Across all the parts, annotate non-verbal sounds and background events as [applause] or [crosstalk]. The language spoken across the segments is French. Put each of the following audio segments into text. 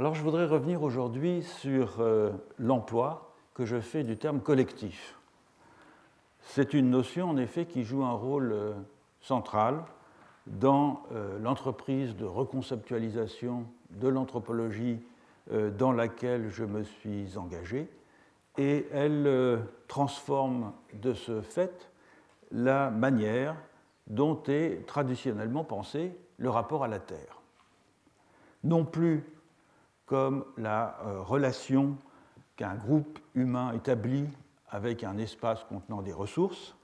Alors je voudrais revenir aujourd'hui sur euh, l'emploi que je fais du terme collectif. C'est une notion en effet qui joue un rôle euh, central dans euh, l'entreprise de reconceptualisation de l'anthropologie dans laquelle je me suis engagé et elle transforme de ce fait la manière dont est traditionnellement pensé le rapport à la Terre. Non plus comme la euh, relation qu'un groupe humain établit avec un espace contenant des ressources,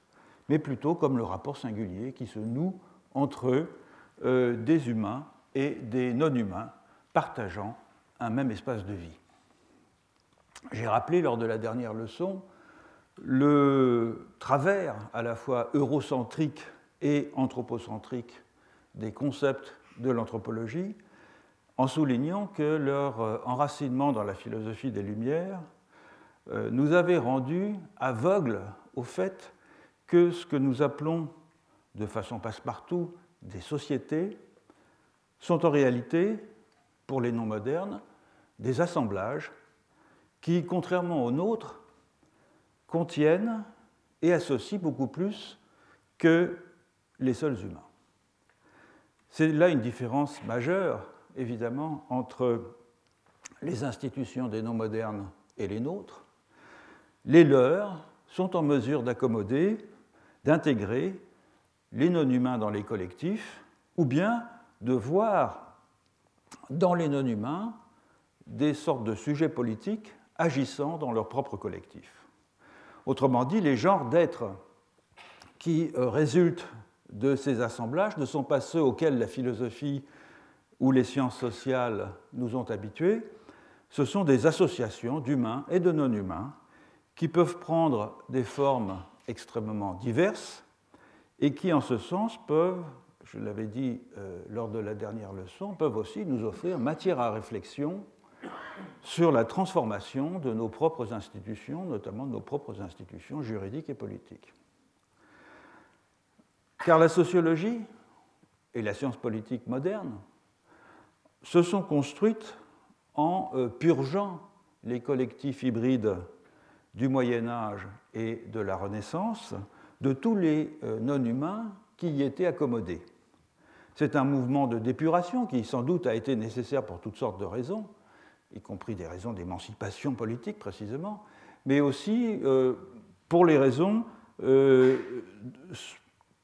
mais plutôt comme le rapport singulier qui se noue entre euh, des humains et des non-humains partageant un même espace de vie. J'ai rappelé lors de la dernière leçon le travers à la fois eurocentrique et anthropocentrique des concepts de l'anthropologie, en soulignant que leur euh, enracinement dans la philosophie des Lumières euh, nous avait rendus aveugles au fait que ce que nous appelons de façon passe-partout des sociétés sont en réalité, pour les non modernes, des assemblages qui, contrairement aux nôtres, contiennent et associent beaucoup plus que les seuls humains. C'est là une différence majeure évidemment entre les institutions des non modernes et les nôtres. Les leurs sont en mesure d'accommoder, d'intégrer les non-humains dans les collectifs, ou bien de voir dans les non-humains des sortes de sujets politiques agissant dans leur propre collectif. Autrement dit, les genres d'êtres qui euh, résultent de ces assemblages ne sont pas ceux auxquels la philosophie où les sciences sociales nous ont habitués, ce sont des associations d'humains et de non-humains qui peuvent prendre des formes extrêmement diverses et qui, en ce sens, peuvent, je l'avais dit euh, lors de la dernière leçon, peuvent aussi nous offrir matière à réflexion sur la transformation de nos propres institutions, notamment de nos propres institutions juridiques et politiques. Car la sociologie et la science politique moderne se sont construites en euh, purgeant les collectifs hybrides du Moyen Âge et de la Renaissance de tous les euh, non-humains qui y étaient accommodés. C'est un mouvement de dépuration qui sans doute a été nécessaire pour toutes sortes de raisons, y compris des raisons d'émancipation politique précisément, mais aussi euh, pour les raisons que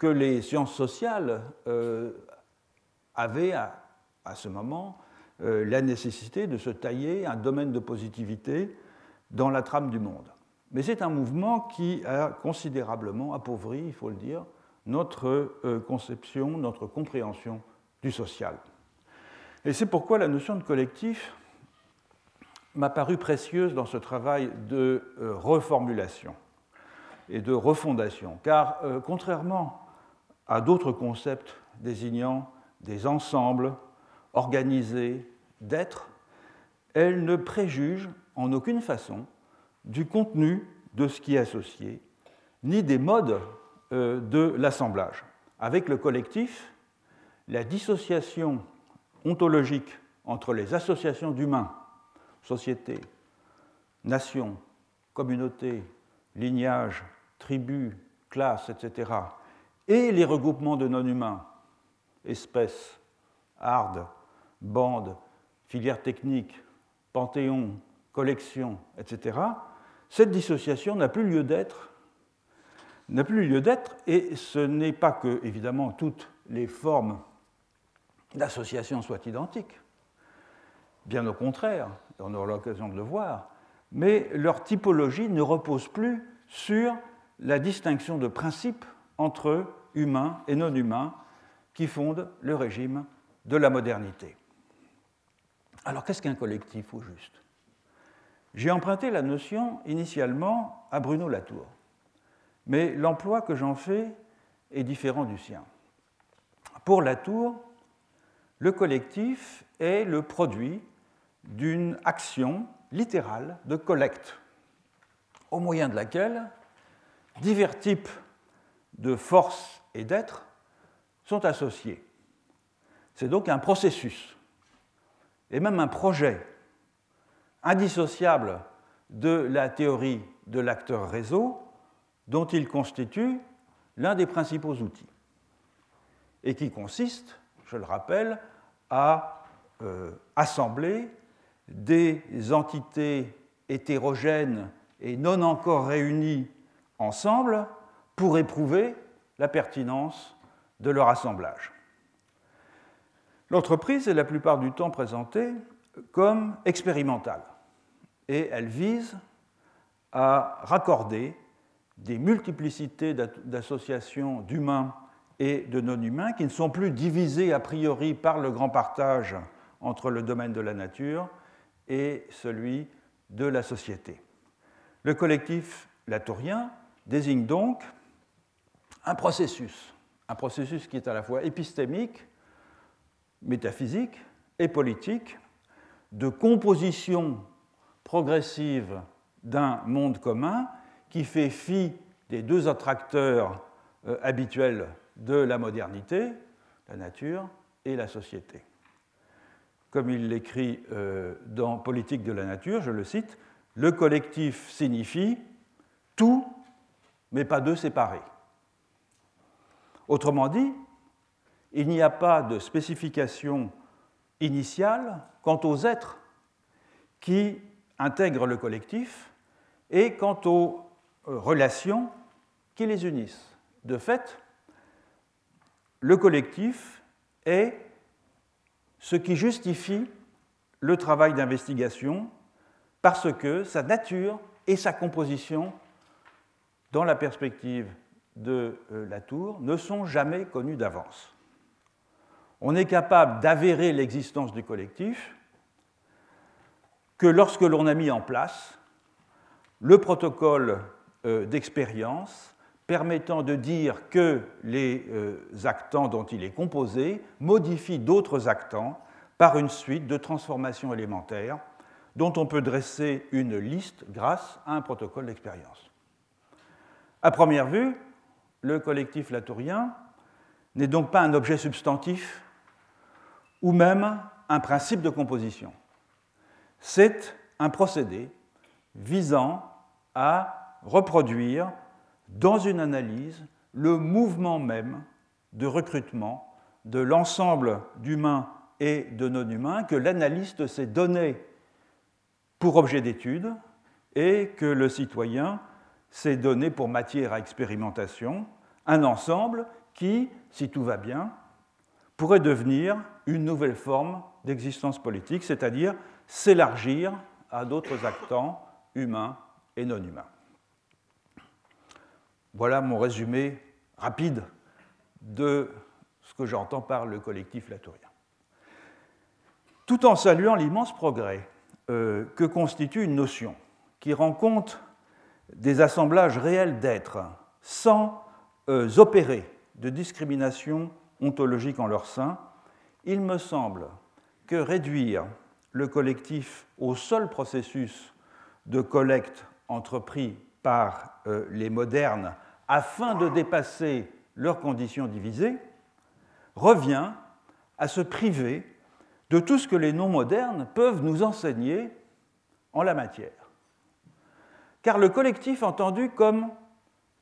les sciences sociales avaient à, à ce moment euh, la nécessité de se tailler un domaine de positivité dans la trame du monde. Mais c'est un mouvement qui a considérablement appauvri, il faut le dire, notre euh, conception, notre compréhension du social. Et c'est pourquoi la notion de collectif m'a paru précieuse dans ce travail de euh, reformulation et de refondation, car contrairement à d'autres concepts désignant des ensembles organisée d'être, elle ne préjuge en aucune façon du contenu de ce qui est associé, ni des modes euh, de l'assemblage. Avec le collectif, la dissociation ontologique entre les associations d'humains, sociétés, nations, communautés, lignages, tribus, classes, etc., et les regroupements de non-humains, espèces, hardes, bandes, filières techniques, panthéons, collections, etc., cette dissociation n'a plus lieu d'être. Lieu d'être, et ce n'est pas que, évidemment, toutes les formes d'association soient identiques. Bien au contraire, on aura l'occasion de le voir, mais leur typologie ne repose plus sur la distinction de principe entre humains et non humains qui fondent le régime de la modernité. Alors qu'est-ce qu'un collectif au juste? J'ai emprunté la notion initialement à Bruno Latour, mais l'emploi que j'en fais est différent du sien. Pour Latour, le collectif est le produit d'une action littérale de collecte, au moyen de laquelle divers types de forces et d'êtres sont associés. C'est donc un processus et même un projet indissociable de la théorie de l'acteur réseau dont il constitue l'un des principaux outils et qui consiste, je le rappelle, à euh, assembler des entités hétérogènes et non encore réunies ensemble pour éprouver la pertinence de leur assemblage. L'entreprise est la plupart du temps présentée comme expérimentale et elle vise à raccorder des multiplicités d'associations d'humains et de non-humains qui ne sont plus divisés a priori par le grand partage entre le domaine de la nature et celui de la société. Le collectif latourien désigne donc un processus, un processus qui est à la fois épistémique, métaphysique et politique, de composition progressive d'un monde commun qui fait fi des deux attracteurs euh, habituels de la modernité, la nature et la société. Comme il l'écrit euh, dans Politique de la nature, je le cite, le collectif signifie tout, mais pas deux séparés. Autrement dit, il n'y a pas de spécification initiale quant aux êtres qui intègrent le collectif et quant aux euh, relations qui les unissent. De fait, le collectif est ce qui justifie le travail d'investigation parce que sa nature et sa composition, dans la perspective de euh, la tour, ne sont jamais connues d'avance. On est capable d'avérer l'existence du collectif que lorsque l'on a mis en place le protocole euh, d'expérience permettant de dire que les euh, actants dont il est composé modifient d'autres actants par une suite de transformations élémentaires dont on peut dresser une liste grâce à un protocole d'expérience. À première vue, le collectif latourien n'est donc pas un objet substantif ou même un principe de composition. C'est un procédé visant à reproduire dans une analyse le mouvement même de recrutement de l'ensemble d'humains et de non-humains que l'analyste s'est donné pour objet d'étude et que le citoyen s'est donné pour matière à expérimentation, un ensemble qui, si tout va bien, pourrait devenir une nouvelle forme d'existence politique, c'est-à-dire s'élargir à d'autres actants humains et non humains. Voilà mon résumé rapide de ce que j'entends par le collectif latourien. Tout en saluant l'immense progrès euh, que constitue une notion qui rend compte des assemblages réels d'êtres sans euh, opérer de discrimination ontologique en leur sein, il me semble que réduire le collectif au seul processus de collecte entrepris par euh, les modernes afin de dépasser leurs conditions divisées, revient à se priver de tout ce que les non-modernes peuvent nous enseigner en la matière. Car le collectif entendu comme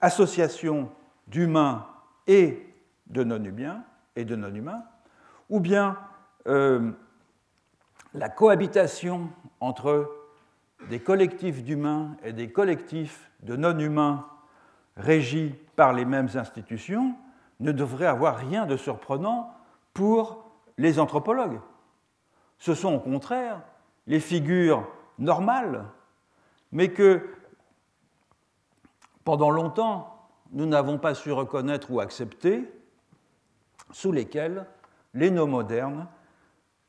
association d'humains et de non-humains, et de non-humains, ou bien euh, la cohabitation entre des collectifs d'humains et des collectifs de non-humains régis par les mêmes institutions ne devrait avoir rien de surprenant pour les anthropologues. Ce sont au contraire les figures normales, mais que pendant longtemps nous n'avons pas su reconnaître ou accepter, sous lesquelles les noms modernes,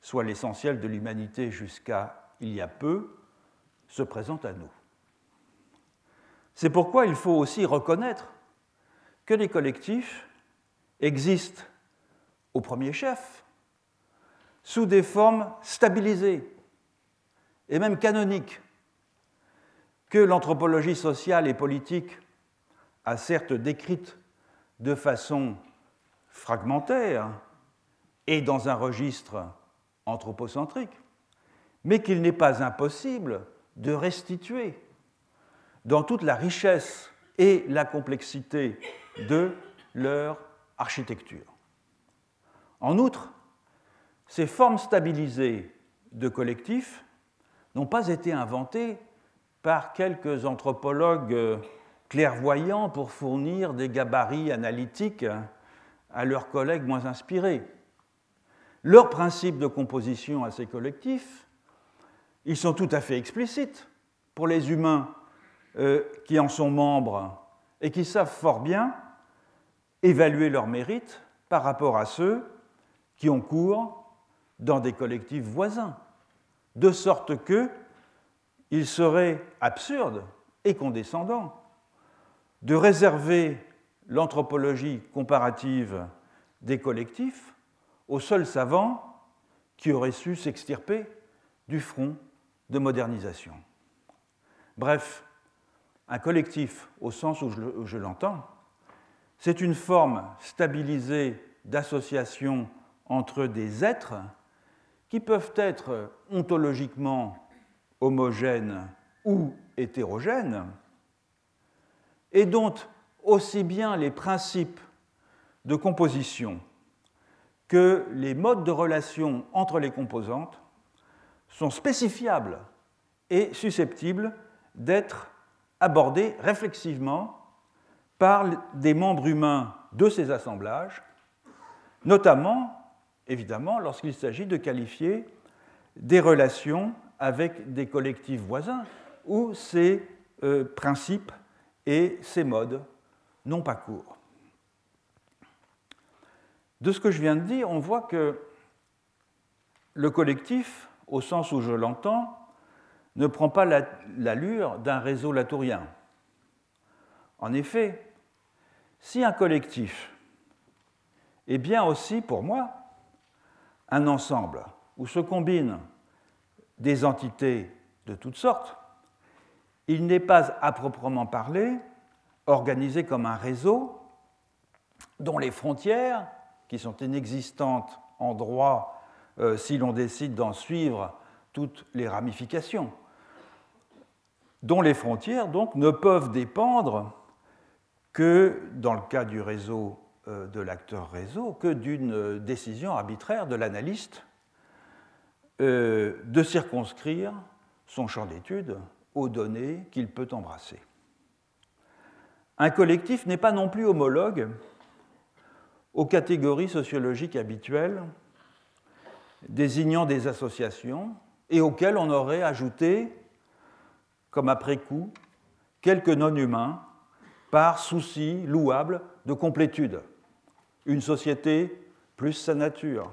soit l'essentiel de l'humanité jusqu'à il y a peu, se présentent à nous. C'est pourquoi il faut aussi reconnaître que les collectifs existent au premier chef sous des formes stabilisées et même canoniques que l'anthropologie sociale et politique a certes décrites de façon fragmentaire et dans un registre anthropocentrique, mais qu'il n'est pas impossible de restituer dans toute la richesse et la complexité de leur architecture. En outre, ces formes stabilisées de collectifs n'ont pas été inventées par quelques anthropologues clairvoyants pour fournir des gabarits analytiques à leurs collègues moins inspirés. Leurs principes de composition à ces collectifs, ils sont tout à fait explicites pour les humains euh, qui en sont membres et qui savent fort bien évaluer leurs mérites par rapport à ceux qui ont cours dans des collectifs voisins, de sorte que il serait absurde et condescendant de réserver l'anthropologie comparative des collectifs aux seuls savants qui auraient su s'extirper du front de modernisation. Bref, un collectif, au sens où je, l'entends, c'est une forme stabilisée d'association entre des êtres qui peuvent être ontologiquement homogènes ou hétérogènes, et dont aussi bien les principes de composition que les modes de relation entre les composantes sont spécifiables et susceptibles d'être abordés réflexivement par des membres humains de ces assemblages, notamment, évidemment, lorsqu'il s'agit de qualifier des relations avec des collectifs voisins où ces euh, principes et ces modes n'ont pas cours. De ce que je viens de dire, on voit que le collectif, au sens où je l'entends, ne prend pas l'allure d'un réseau latourien. En effet, si un collectif est bien aussi, pour moi, un ensemble où se combinent des entités de toutes sortes, il n'est pas à proprement parler organisé comme un réseau dont les frontières, qui sont inexistantes en droit euh, si l'on décide d'en suivre toutes les ramifications, dont les frontières donc ne peuvent dépendre que, dans le cas du réseau euh, de l'acteur réseau, que d'une décision arbitraire de l'analyste euh, de circonscrire son champ d'étude aux données qu'il peut embrasser. Un collectif n'est pas non plus homologue aux catégories sociologiques habituelles désignant des associations et auxquelles on aurait ajouté comme après coup, quelques non-humains par souci louable de complétude. Une société plus sa nature,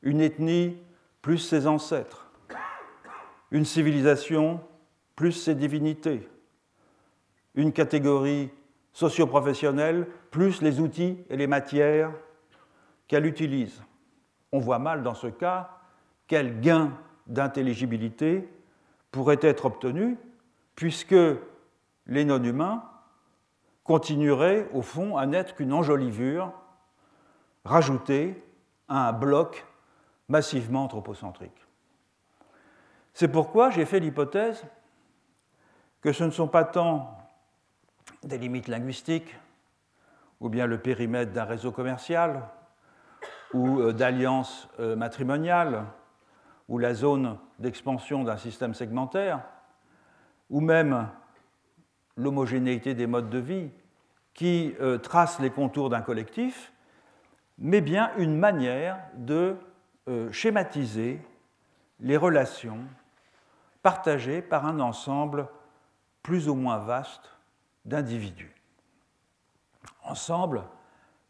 une ethnie plus ses ancêtres, une civilisation plus ses divinités, une catégorie socio-professionnelle plus les outils et les matières qu'elle utilise. On voit mal dans ce cas quel gain d'intelligibilité pourrait être obtenu, puisque les non-humains continueraient, au fond, à n'être qu'une enjolivure rajoutée à un bloc massivement anthropocentrique. C'est pourquoi j'ai fait l'hypothèse que ce ne sont pas tant des limites linguistiques, ou bien le périmètre d'un réseau commercial, ou euh, d'alliances euh, matrimoniales, ou la zone d'expansion d'un système segmentaire, ou même l'homogénéité des modes de vie qui euh, trace les contours d'un collectif, mais bien une manière de schématiser les relations partagées par un ensemble plus ou moins vaste d'individus. Ensemble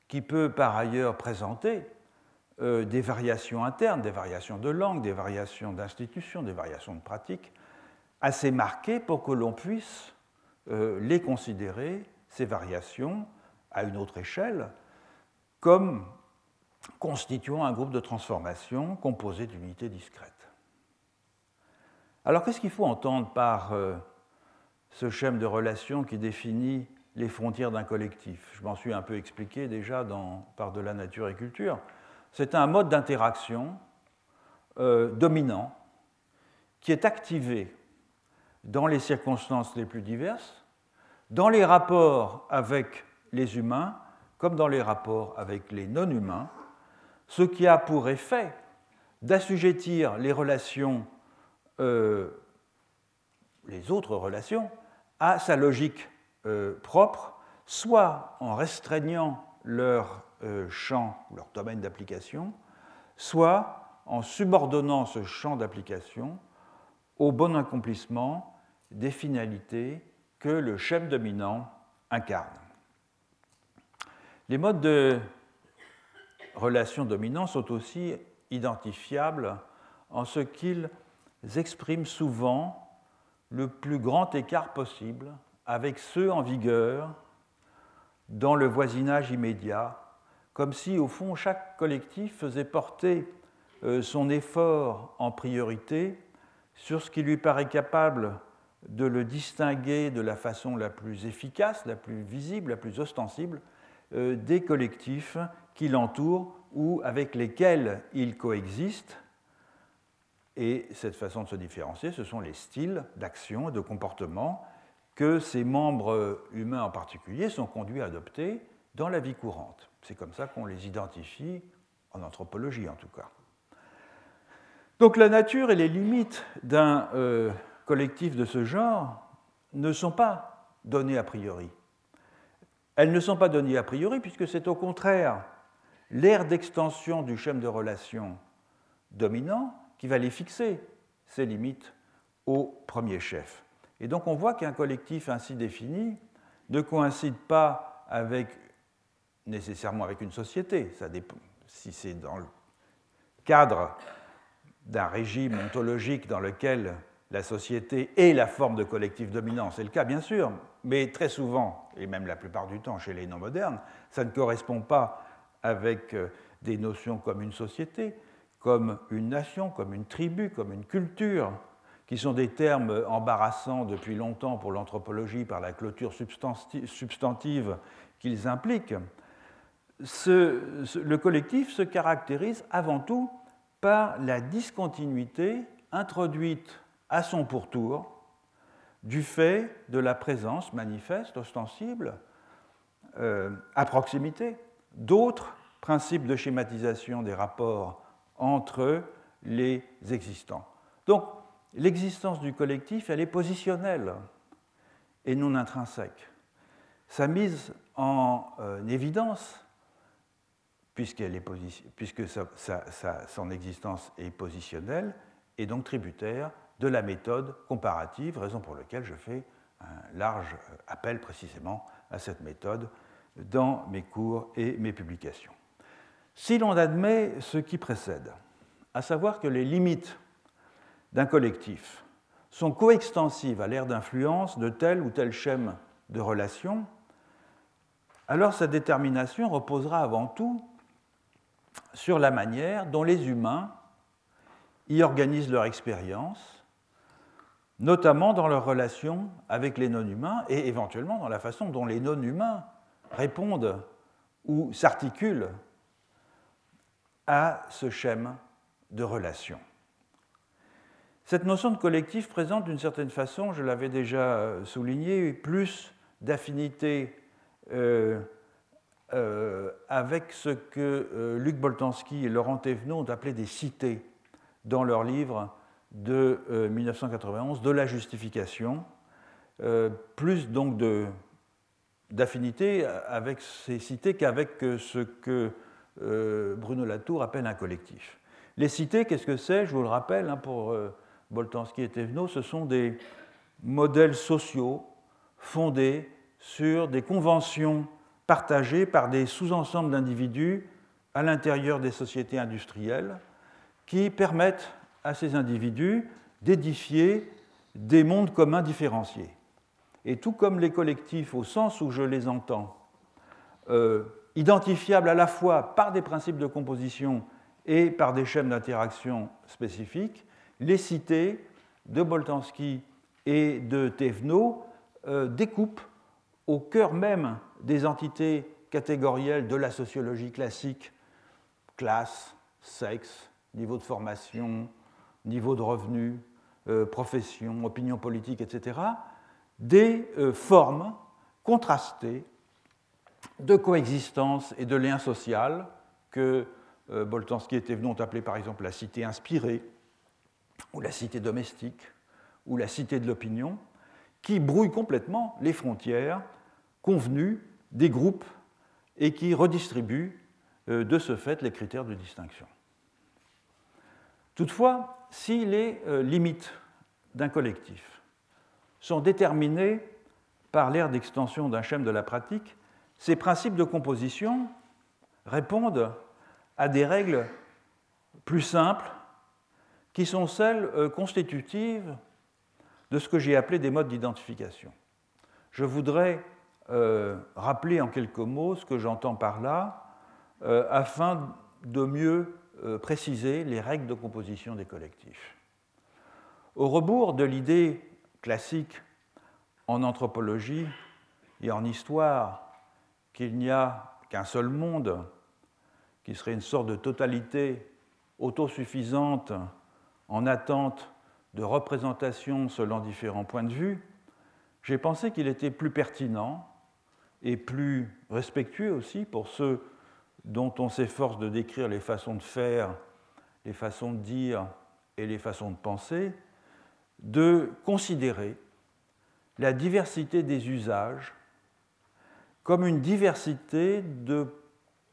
qui peut par ailleurs présenter euh, des variations internes, des variations de langue, des variations d'institutions, des variations de pratiques, assez marquées pour que l'on puisse euh, les considérer, ces variations, à une autre échelle, comme constituant un groupe de transformation composé d'unités discrètes. Alors qu'est-ce qu'il faut entendre par euh, ce schème de relation qui définit les frontières d'un collectif. Je m'en suis un peu expliqué déjà dans, par de la nature et culture. C'est un mode d'interaction euh, dominant qui est activé dans les circonstances les plus diverses, dans les rapports avec les humains comme dans les rapports avec les non-humains, ce qui a pour effet d'assujettir les relations, euh, les autres relations, à sa logique euh, propre, soit en restreignant leur euh, champ, leur domaine d'application, soit en subordonnant ce champ d'application au bon accomplissement des finalités que le chef dominant incarne. Les modes de relation dominant sont aussi identifiables en ce qu'ils expriment souvent le plus grand écart possible avec ceux en vigueur dans le voisinage immédiat, comme si au fond chaque collectif faisait porter euh, son effort en priorité sur ce qui lui paraît capable de le distinguer de la façon la plus efficace, la plus visible, la plus ostensible euh, des collectifs qui l'entourent ou avec lesquels il coexiste. Et cette façon de se différencier, ce sont les styles d'action et de comportement que ces membres humains en particulier sont conduits à adopter dans la vie courante. C'est comme ça qu'on les identifie, en anthropologie en tout cas. Donc la nature et les limites d'un euh, collectif de ce genre ne sont pas données a priori. Elles ne sont pas données a priori puisque c'est au contraire l'ère d'extension du schéma de relation dominant qui va les fixer, ces limites, au premier chef. Et donc on voit qu'un collectif ainsi défini ne coïncide pas avec, nécessairement avec une société. Ça dépend, si c'est dans le cadre d'un régime ontologique dans lequel la société est la forme de collectif dominant, c'est le cas bien sûr, mais très souvent, et même la plupart du temps chez les non-modernes, ça ne correspond pas avec euh, des notions comme une société, comme une nation, comme une tribu, comme une culture, qui sont des termes embarrassants depuis longtemps pour l'anthropologie par la clôture substantive qu'ils impliquent. le collectif se caractérise avant tout par la discontinuité introduite à son pourtour du fait de la présence manifeste, ostensible, euh, à proximité, d'autres principes de schématisation des rapports entre les existants. Donc, l'existence du collectif, elle est positionnelle et non intrinsèque. Sa mise en euh, évidence, puisque son existence est positionnelle, est donc tributaire de la méthode comparative, raison pour laquelle je fais un large euh, appel précisément à cette méthode dans mes cours et mes publications. Si l'on admet ce qui précède, à savoir que les limites d'un collectif sont coextensives à l'ère d'influence de tel ou tel schème de relation, alors sa détermination reposera avant tout sur la manière dont les humains y organisent leur expérience, notamment dans leur relation avec les non-humains et éventuellement dans la façon dont les non-humains répondent ou s'articulent à ce schème de relation. Cette notion de collectif présente d'une certaine façon, je l'avais déjà euh, souligné, plus d'affinité euh, euh, avec ce que Luc Boltanski et Laurent Thévenot ont appelé des cités dans leur livre de 1991, de la justification, plus donc d'affinité avec ces cités qu'avec ce que Bruno Latour appelle un collectif. Les cités, qu'est-ce que c'est? Je vous le rappelle, hein, pour euh, Boltanski et Thévenot, ce sont des modèles sociaux fondés sur des conventions partagées par des sous-ensembles d'individus à l'intérieur des sociétés industrielles qui permettent à ces individus d'édifier des mondes communs différenciés. Et tout comme les collectifs, au sens où je les entends, euh, identifiables à la fois par des principes de composition et par des schèmes d'interaction spécifiques, les cités de Boltanski et de Thévenot euh, découpent au cœur même des entités catégorielles de la sociologie classique, classe, sexe, niveau de formation, niveau de revenu, profession, opinion politique, etc., des formes contrastées de coexistence et de lien social que Boltanski et Thévenot ont appelé par exemple la cité inspirée, ou la cité domestique, ou la cité de l'opinion, qui brouillent complètement les frontières convenues des groupes et qui redistribuent euh, de ce fait les critères de distinction. Toutefois, si les euh, limites d'un collectif sont déterminées par l'ère d'extension d'un schème de la pratique, ces principes de composition répondent à des règles plus simples qui sont celles euh, constitutives de ce que j'ai appelé des modes d'identification. Je voudrais euh, rappeler en quelques mots ce que j'entends par là, euh, afin de mieux préciser les règles de composition des collectifs. Au rebours de l'idée classique en anthropologie et en histoire qu'il n'y a qu'un seul monde, qui serait une sorte de totalité autosuffisante en attente de représentation selon différents points de vue, j'ai pensé qu'il était plus pertinent et plus respectueux aussi pour ceux dont on s'efforce de décrire les façons de faire, les façons de dire et les façons de penser, de considérer la diversité des usages comme une diversité de,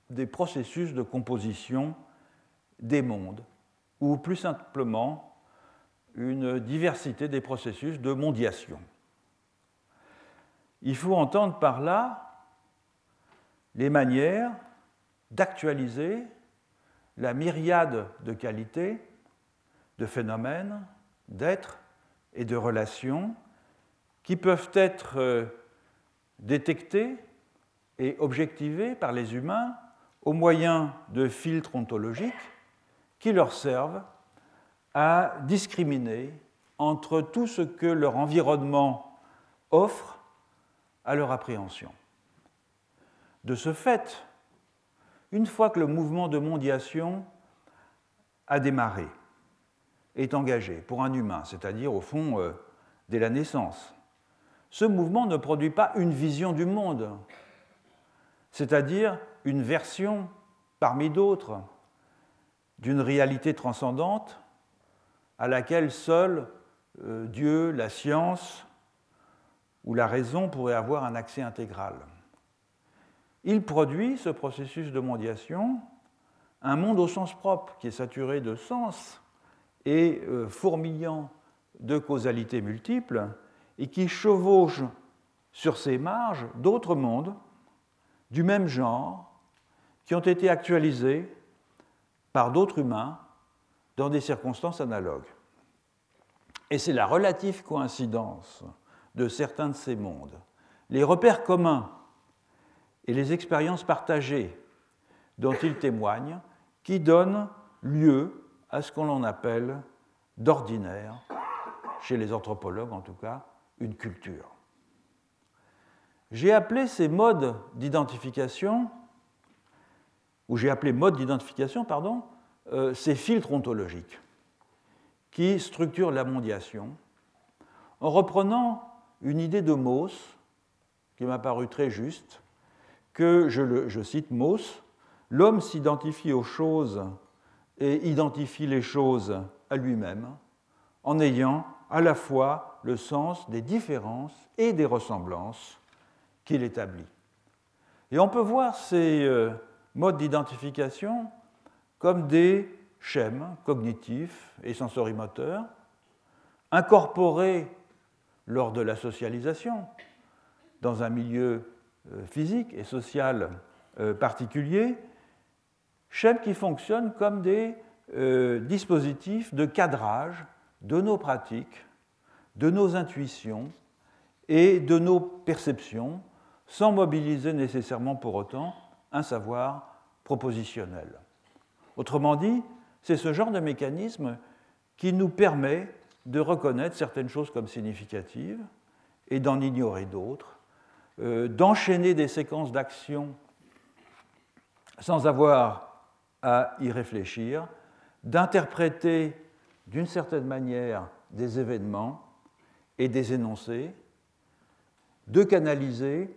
des processus de composition des mondes ou plus simplement une diversité des processus de mondiation. Il faut entendre par là les manières d'actualiser la myriade de qualités, de phénomènes, d'êtres et de relations qui peuvent être euh, détectés et objectivés par les humains au moyen de filtres ontologiques qui leur servent à discriminer entre tout ce que leur environnement offre à leur appréhension. De ce fait, une fois que le mouvement de mondiation a démarré, est engagé pour un humain, c'est-à-dire au fond euh, dès la naissance, ce mouvement ne produit pas une vision du monde, c'est-à-dire une version parmi d'autres d'une réalité transcendante à laquelle seul euh, Dieu, la science ou la raison pourraient avoir un accès intégral. Il produit, ce processus de mondiation, un monde au sens propre qui est saturé de sens et euh, fourmillant de causalités multiples et qui chevauche sur ses marges d'autres mondes du même genre qui ont été actualisés par d'autres humains dans des circonstances analogues. Et c'est la relative coïncidence de certains de ces mondes, les repères communs et les expériences partagées dont ils témoignent qui donnent lieu à ce qu'on appelle d'ordinaire, chez les anthropologues en tout cas, une culture. J'ai appelé ces modes d'identification où j'ai appelé mode d'identification, pardon, euh, ces filtres ontologiques qui structurent la mondiation, en reprenant une idée de Mauss, qui m'a paru très juste, que, je, je cite Mauss, l'homme s'identifie aux choses et identifie les choses à lui-même, en ayant à la fois le sens des différences et des ressemblances qu'il établit. Et on peut voir ces euh, modes d'identification comme des schèmes cognitifs et sensorimoteurs incorporés lors de la socialisation dans un milieu euh, physique et social euh, particulier, schèmes qui fonctionnent comme des dispositifs de cadrage de nos pratiques, de nos intuitions et de nos perceptions, sans mobiliser nécessairement pour autant un savoir propositionnel. Autrement dit, c'est ce genre de mécanisme qui nous permet de reconnaître certaines choses comme significatives et d'en ignorer d'autres, euh, d'enchaîner des séquences d'actions sans avoir à y réfléchir, d'interpréter d'une certaine manière des événements et des énoncés, de canaliser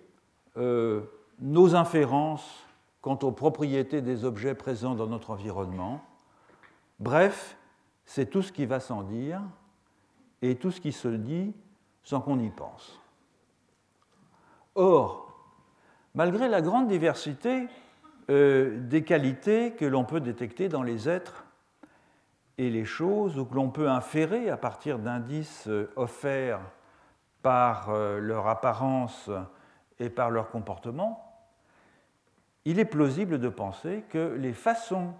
euh, nos inférences quant aux propriétés des objets présents dans notre environnement. Bref, c'est tout ce qui va sans dire et tout ce qui se dit sans qu'on y pense. Or, malgré la grande diversité euh, des qualités que l'on peut détecter dans les êtres et les choses, ou que l'on peut inférer à partir d'indices euh, offerts par leur apparence et par leur comportement, il est plausible de penser que les façons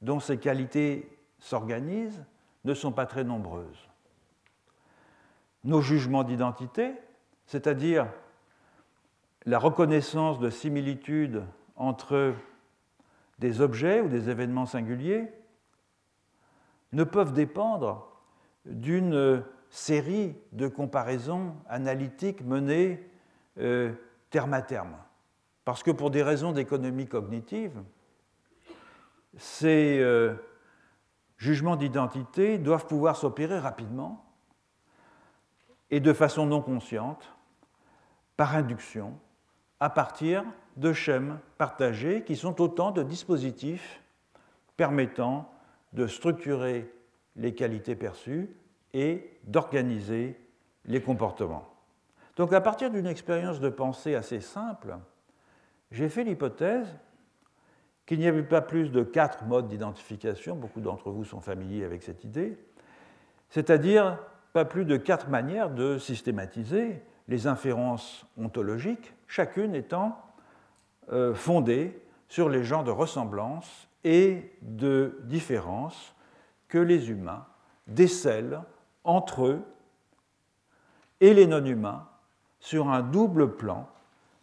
dont ces qualités s'organisent ne sont pas très nombreuses. Nos jugements d'identité, c'est-à-dire la reconnaissance de similitudes entre des objets ou des événements singuliers, ne peuvent dépendre d'une série de comparaisons analytiques menées euh, terme à terme. Parce que pour des raisons d'économie cognitive, ces euh, jugements d'identité doivent pouvoir s'opérer rapidement et de façon non consciente, par induction, à partir de schèmes partagés qui sont autant de dispositifs permettant de structurer les qualités perçues et d'organiser les comportements. Donc à partir d'une expérience de pensée assez simple, j'ai fait l'hypothèse qu'il n'y avait pas plus de quatre modes d'identification, beaucoup d'entre vous sont familiers avec cette idée, c'est-à-dire pas plus de quatre manières de systématiser les inférences ontologiques, chacune étant euh, fondée sur les genres de ressemblance et de différence que les humains décèlent entre eux et les non-humains sur un double plan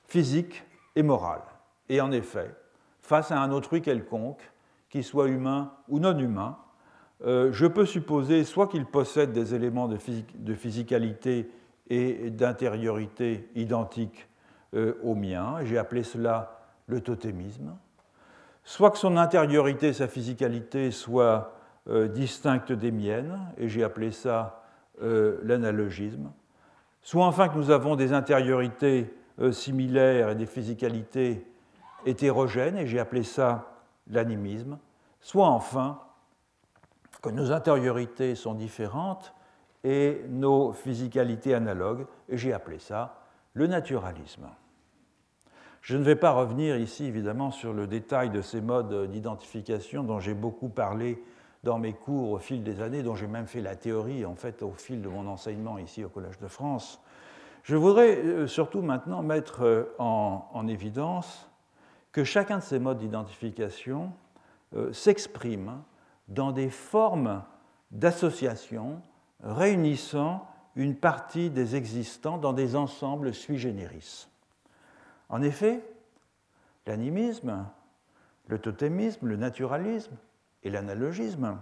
physique et moral. Et en effet, face à un autrui quelconque, qu'il soit humain ou non humain, euh, je peux supposer soit qu'il possède des éléments de, physicalité et d'intériorité identiques euh, aux miens, j'ai appelé cela le totémisme, soit que son intériorité, sa physicalité soit euh, distincte des miennes, et j'ai appelé ça l'analogisme, soit enfin que nous avons des intériorités similaires et des physicalités hétérogènes, et j'ai appelé ça l'animisme, soit enfin que nos intériorités sont différentes et nos physicalités analogues, et j'ai appelé ça le naturalisme. Je ne vais pas revenir ici évidemment sur le détail de ces modes d'identification dont j'ai beaucoup parlé dans mes cours au fil des années, dont j'ai même fait la théorie en fait au fil de mon enseignement ici au Collège de France. Je voudrais euh, surtout maintenant mettre euh, en, évidence que chacun de ces modes d'identification euh, s'exprime dans des formes d'association réunissant une partie des existants dans des ensembles sui generis. En effet, l'animisme, le totémisme, le naturalisme et l'analogisme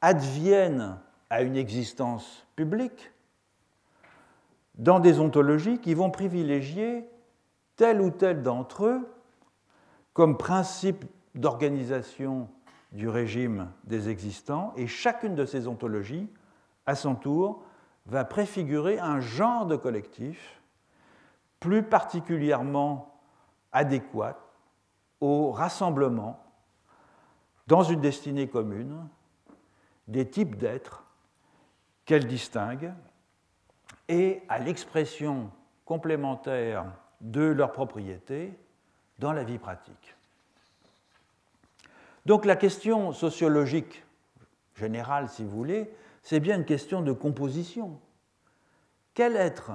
adviennent à une existence publique dans des ontologies qui vont privilégier tel ou tel d'entre eux comme principe d'organisation du régime des existants, et chacune de ces ontologies, à son tour, va préfigurer un genre de collectif plus particulièrement adéquat au rassemblement dans une destinée commune des types d'êtres qu'elle distingue et à l'expression complémentaire de leurs propriétés dans la vie pratique. Donc la question sociologique générale, si vous voulez, c'est bien une question de composition. Quel être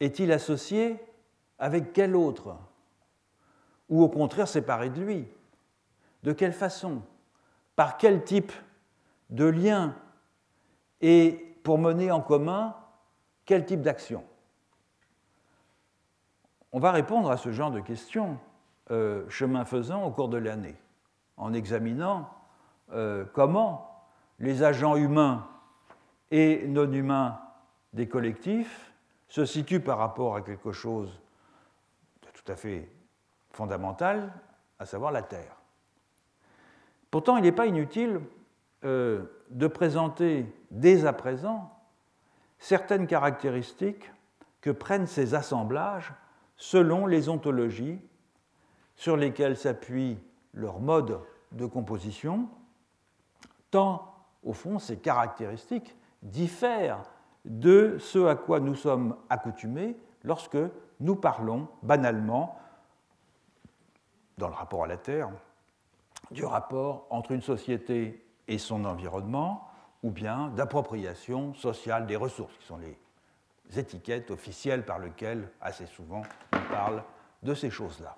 est-il associé avec quel autre? Ou au contraire séparé de lui? De quelle façon Par quel type de lien Et pour mener en commun, quel type d'action? On va répondre à ce genre de questions euh, chemin faisant au cours de l'année, en examinant euh, comment les agents humains et non humains des collectifs se situent par rapport à quelque chose de tout à fait fondamental, à savoir la Terre. Pourtant, il n'est pas inutile euh, de présenter dès à présent certaines caractéristiques que prennent ces assemblages selon les ontologies sur lesquelles s'appuie leur mode de composition, tant, au fond, ces caractéristiques diffèrent de ce à quoi nous sommes accoutumés lorsque nous parlons banalement, dans le rapport à la Terre, du rapport entre une société et son environnement, ou bien d'appropriation sociale des ressources, qui sont les étiquettes officielles par lesquelles, assez souvent, on parle de ces choses-là.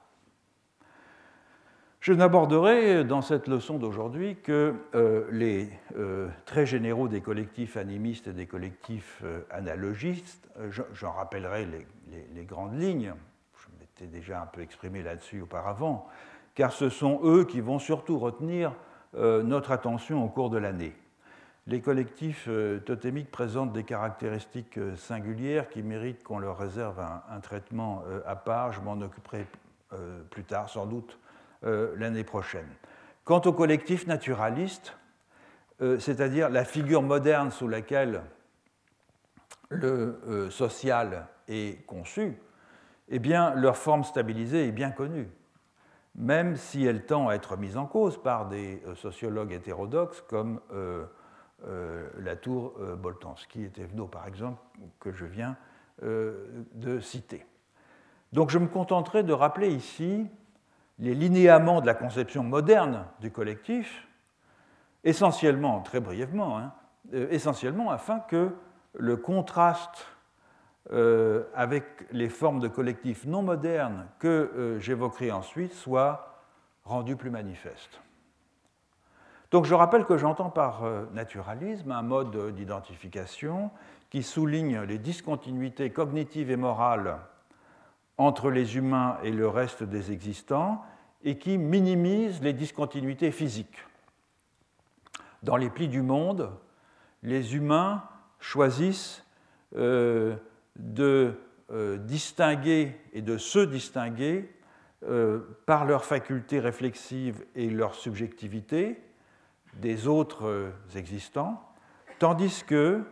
Je n'aborderai dans cette leçon d'aujourd'hui que euh, les euh, traits généraux des collectifs animistes et des collectifs euh, analogistes. J'en rappellerai les, grandes lignes. Je m'étais déjà un peu exprimé là-dessus auparavant, car ce sont eux qui vont surtout retenir notre attention au cours de l'année. Les collectifs totémiques présentent des caractéristiques singulières qui méritent qu'on leur réserve un traitement à part. Je m'en occuperai plus tard, sans doute euh, l'année prochaine. Quant au collectif naturaliste, euh, c'est-à-dire la figure moderne sous laquelle le euh, social est conçu, eh leur forme stabilisée est bien connue, même si elle tend à être mise en cause par des sociologues hétérodoxes comme la tour Boltanski et Thévenot, par exemple, que je viens de citer. Donc je me contenterai de rappeler ici les linéaments de la conception moderne du collectif, essentiellement, très brièvement, hein, euh, essentiellement afin que le contraste euh, avec les formes de collectifs non modernes que euh, j'évoquerai ensuite soit rendu plus manifeste. Donc je rappelle que j'entends par naturalisme un mode d'identification qui souligne les discontinuités cognitives et morales entre les humains et le reste des existants et qui minimise les discontinuités physiques. Dans les plis du monde, les humains choisissent euh, de euh, distinguer et de se distinguer euh, par leurs facultés réflexives et leur subjectivité des autres existants, tandis qu'ils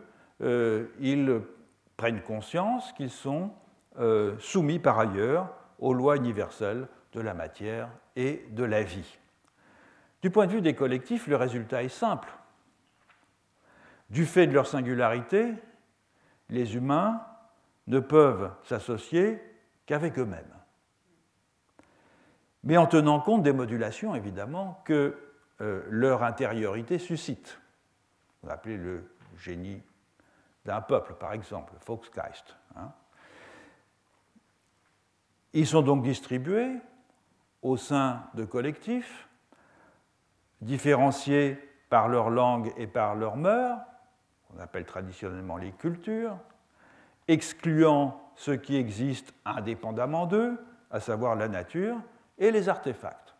prennent conscience qu'ils sont euh, soumis par ailleurs aux lois universelles de la matière et de la vie. Du point de vue des collectifs, le résultat est simple. Du fait de leur singularité, les humains ne peuvent s'associer qu'avec eux-mêmes. Mais en tenant compte des modulations, évidemment, que euh, leur intériorité suscite. On appeler le génie d'un peuple, par exemple, Volksgeist. Hein. Ils sont donc distribués au sein de collectifs, différenciés par leur langue et par leur mœurs, qu'on appelle traditionnellement les cultures, excluant ce qui existe indépendamment d'eux, à savoir la nature, et les artefacts.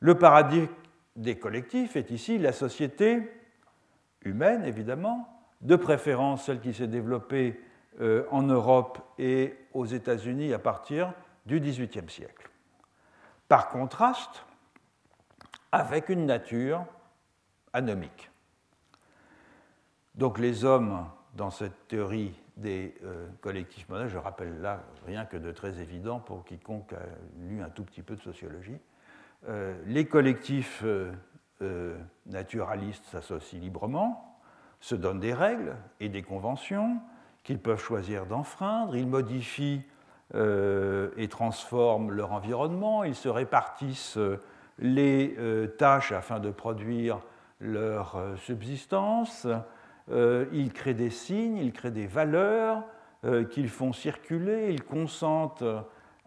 Le paradigme des collectifs est ici la société humaine, évidemment, de préférence celle qui s'est développée euh, en Europe et aux États-Unis à partir du XVIIIe siècle. Par contraste, avec une nature anomique. Donc les hommes, dans cette théorie des euh, collectifs modernes, je rappelle là rien que de très évident pour quiconque a lu un tout petit peu de sociologie, euh, les collectifs naturalistes s'associent librement, se donnent des règles et des conventions, qu'ils peuvent choisir d'enfreindre. Ils modifient euh, et transforment leur environnement. Ils se répartissent euh, les euh, tâches afin de produire leur subsistance. Ils créent des signes, ils créent des valeurs qu'ils font circuler. Ils consentent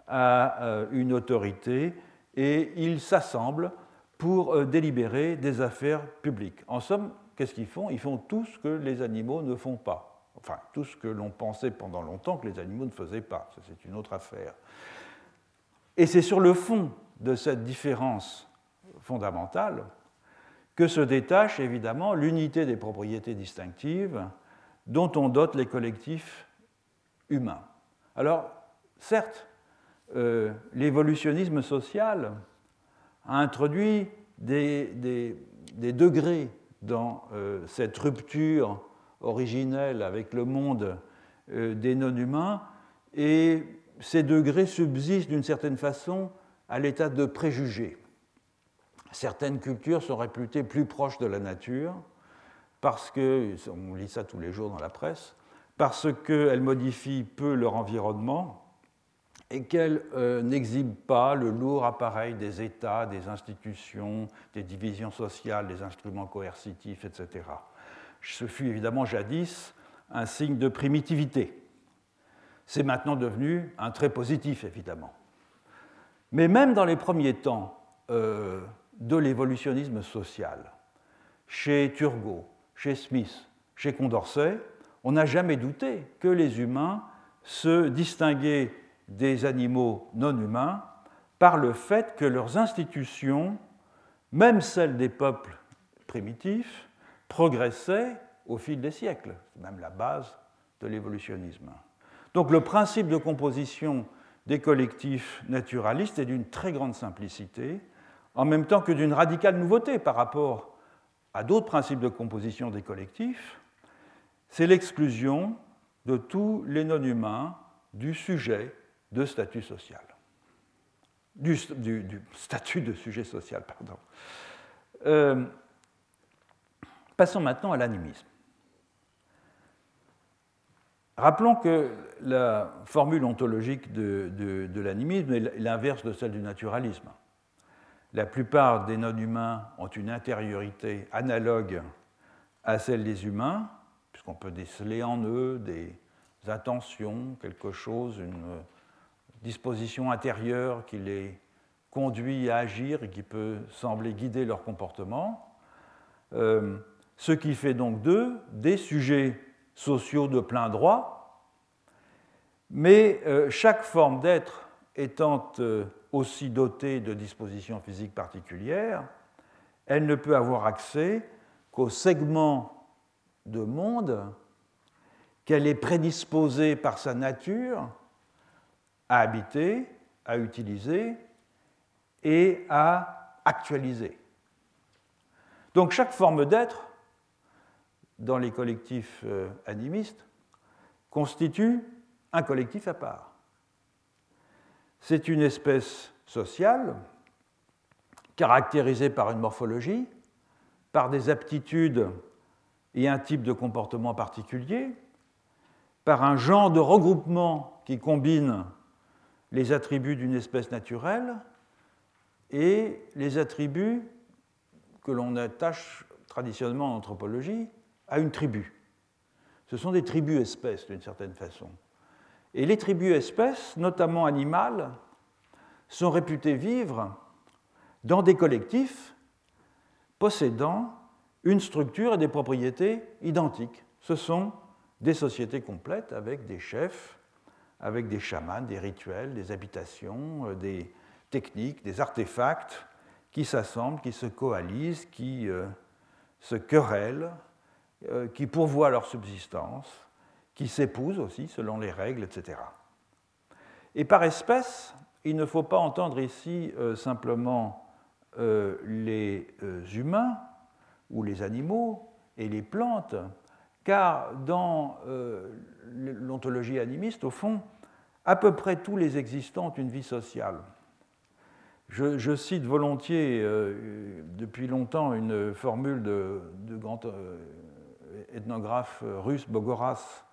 à une autorité et ils s'assemblent pour délibérer des affaires publiques. En somme, qu'est-ce qu'ils font? Ils font tout ce que les animaux ne font pas enfin tout ce que l'on pensait pendant longtemps que les animaux ne faisaient pas. Ça, c'est une autre affaire. Et c'est sur le fond de cette différence fondamentale que se détache évidemment l'unité des propriétés distinctives dont on dote les collectifs humains. Alors, certes, euh, l'évolutionnisme social a introduit des, degrés dans euh, cette rupture originelle avec le monde euh, des non-humains, et ces degrés subsistent d'une certaine façon à l'état de préjugés. Certaines cultures sont réputées plus proches de la nature, parce que, on lit ça tous les jours dans la presse, parce qu'elles modifient peu leur environnement et qu'elles euh, n'exhibent pas le lourd appareil des États, des institutions, des divisions sociales, des instruments coercitifs, etc. Ce fut évidemment jadis un signe de primitivité. C'est maintenant devenu un trait positif, évidemment. Mais même dans les premiers temps euh, de l'évolutionnisme social, chez Turgot, chez Smith, chez Condorcet, on n'a jamais douté que les humains se distinguaient des animaux non humains par le fait que leurs institutions, même celles des peuples primitifs, progressaient au fil des siècles. C'est même la base de l'évolutionnisme. Donc le principe de composition des collectifs naturalistes est d'une très grande simplicité, en même temps que d'une radicale nouveauté par rapport à d'autres principes de composition des collectifs, c'est l'exclusion de tous les non-humains du sujet de statut social. Du, statut de sujet social, pardon. Euh, passons maintenant à l'animisme. Rappelons que la formule ontologique de, l'animisme est l'inverse de celle du naturalisme. La plupart des non-humains ont une intériorité analogue à celle des humains, puisqu'on peut déceler en eux des intentions, quelque chose, une disposition intérieure qui les conduit à agir et qui peut sembler guider leur comportement. Euh, ce qui fait donc d'eux des sujets sociaux de plein droit, mais euh, chaque forme d'être étant euh, aussi dotée de dispositions physiques particulières, elle ne peut avoir accès qu'au segment de monde qu'elle est prédisposée par sa nature à habiter, à utiliser et à actualiser. Donc chaque forme d'être dans les collectifs euh, animistes constitue un collectif à part. C'est une espèce sociale caractérisée par une morphologie, par des aptitudes et un type de comportement particulier, par un genre de regroupement qui combine les attributs d'une espèce naturelle et les attributs que l'on attache traditionnellement en anthropologie à une tribu. Ce sont des tribus espèces d'une certaine façon. Et les tribus espèces, notamment animales, sont réputées vivre dans des collectifs possédant une structure et des propriétés identiques. Ce sont des sociétés complètes avec des chefs, avec des chamans, des rituels, des habitations, euh, des techniques, des artefacts qui s'assemblent, qui se coalisent, qui euh, se querellent, euh, qui pourvoient leur subsistance, qui s'épousent aussi selon les règles, etc. Et par espèce, il ne faut pas entendre ici simplement les humains ou les animaux et les plantes, car dans l'ontologie animiste, au fond, à peu près tous les existants ont une vie sociale. Je, cite volontiers euh, depuis longtemps une formule de, grand euh, ethnographe russe, Bogoras,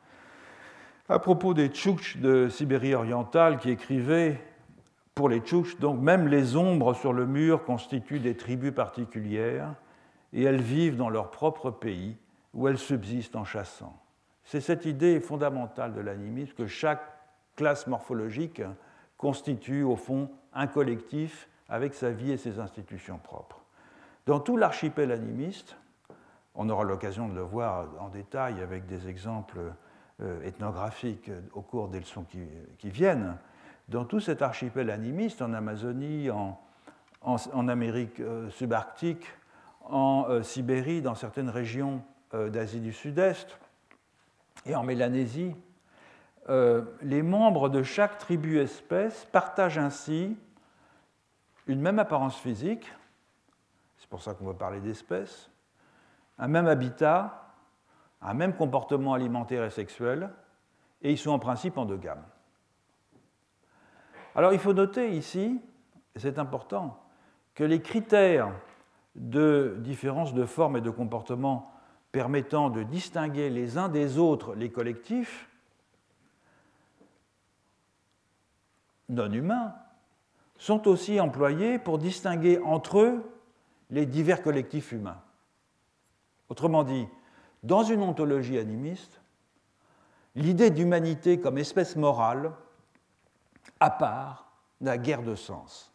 à propos des Tchouktches de Sibérie orientale, qui écrivait pour les Tchouktches, donc même les ombres sur le mur constituent des tribus particulières et elles vivent dans leur propre pays où elles subsistent en chassant. C'est cette idée fondamentale de l'animisme que chaque classe morphologique constitue au fond un collectif avec sa vie et ses institutions propres. Dans tout l'archipel animiste, on aura l'occasion de le voir en détail avec des exemples ethnographiques au cours des leçons qui, viennent, dans tout cet archipel animiste, en Amazonie, en, Amérique euh, subarctique, en euh, Sibérie, dans certaines régions d'Asie du Sud-Est, et en Mélanésie, euh, les membres de chaque tribu-espèce partagent ainsi une même apparence physique, c'est pour ça qu'on va parler d'espèces, un même habitat, un même comportement alimentaire et sexuel, et ils sont en principe endogames. Alors il faut noter ici, et c'est important, que les critères de différence de forme et de comportement permettant de distinguer les uns des autres les collectifs non humains sont aussi employés pour distinguer entre eux les divers collectifs humains. Autrement dit, dans une ontologie animiste, l'idée d'humanité comme espèce morale, à part, n'a guère de sens.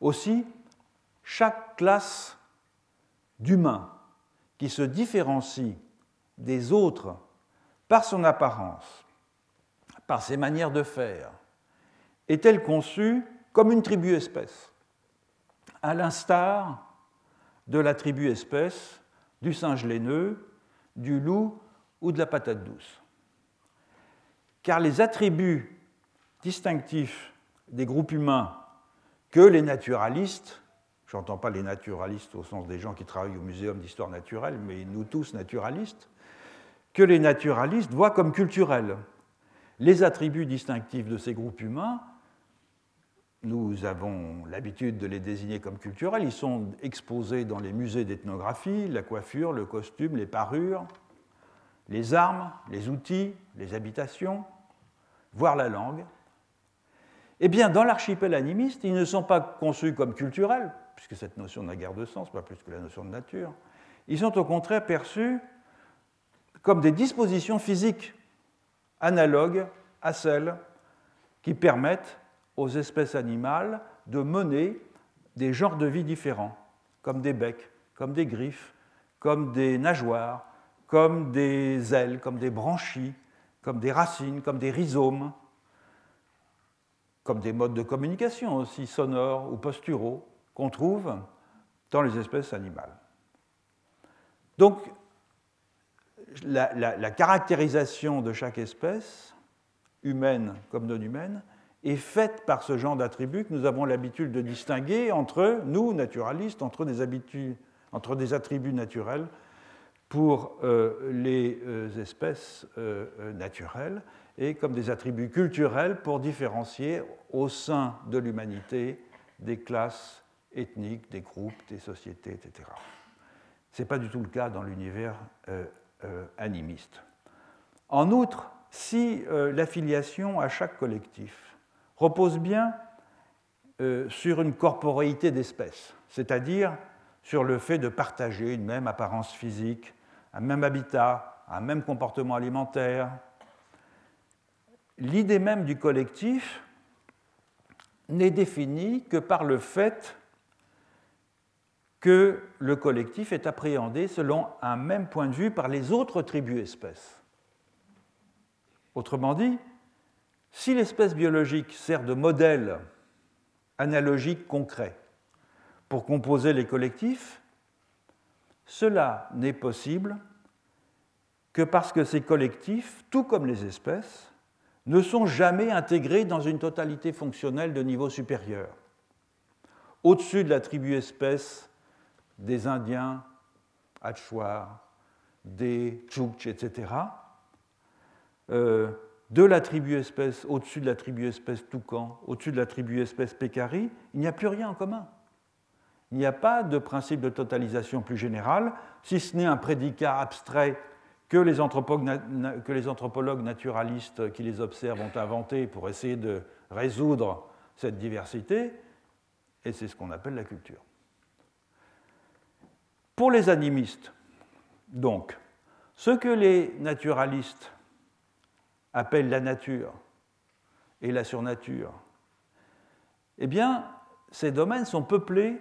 Aussi, chaque classe d'humains qui se différencie des autres par son apparence, par ses manières de faire, est-elle conçue comme une tribu-espèce, à l'instar de la tribu-espèce du singe laineux, du loup ou de la patate douce. Car les attributs distinctifs des groupes humains que les naturalistes, je n'entends pas les naturalistes au sens des gens qui travaillent au Muséum d'histoire naturelle, mais nous tous naturalistes, que les naturalistes voient comme culturels. Les attributs distinctifs de ces groupes humains nous avons l'habitude de les désigner comme culturels. Ils sont exposés dans les musées d'ethnographie, la coiffure, le costume, les parures, les armes, les outils, les habitations, voire la langue. Eh bien, dans l'archipel animiste, ils ne sont pas conçus comme culturels, puisque cette notion n'a guère de sens, pas plus que la notion de nature. Ils sont au contraire perçus comme des dispositions physiques analogues à celles qui permettent aux espèces animales de mener des genres de vie différents, comme des becs, comme des griffes, comme des nageoires, comme des ailes, comme des branchies, comme des racines, comme des rhizomes, comme des modes de communication aussi sonores ou posturaux qu'on trouve dans les espèces animales. Donc, la, la, caractérisation de chaque espèce, humaine comme non humaine, est faite par ce genre d'attributs que nous avons l'habitude de distinguer entre nous, naturalistes, entre des, attributs naturels pour euh, les euh, espèces euh, naturelles et comme des attributs culturels pour différencier au sein de l'humanité des classes ethniques, des groupes, des sociétés, etc. Ce n'est pas du tout le cas dans l'univers animiste. En outre, si l'affiliation à chaque collectif repose bien euh, sur une corporéité d'espèces, c'est-à-dire sur le fait de partager une même apparence physique, un même habitat, un même comportement alimentaire. L'idée même du collectif n'est définie que par le fait que le collectif est appréhendé selon un même point de vue par les autres tribus espèces. Autrement dit, si l'espèce biologique sert de modèle analogique concret pour composer les collectifs, cela n'est possible que parce que ces collectifs, tout comme les espèces, ne sont jamais intégrés dans une totalité fonctionnelle de niveau supérieur. Au-dessus de la tribu espèce des Indiens, Hatchwar, des Tchouktches, etc., de la tribu espèce au-dessus de la tribu espèce toucan, au-dessus de la tribu espèce pécari, il n'y a plus rien en commun. Il n'y a pas de principe de totalisation plus général, si ce n'est un prédicat abstrait que les, que les anthropologues naturalistes qui les observent ont inventé pour essayer de résoudre cette diversité, et c'est ce qu'on appelle la culture. Pour les animistes, donc, ce que les naturalistes appelle la nature et la surnature, eh bien, ces domaines sont peuplés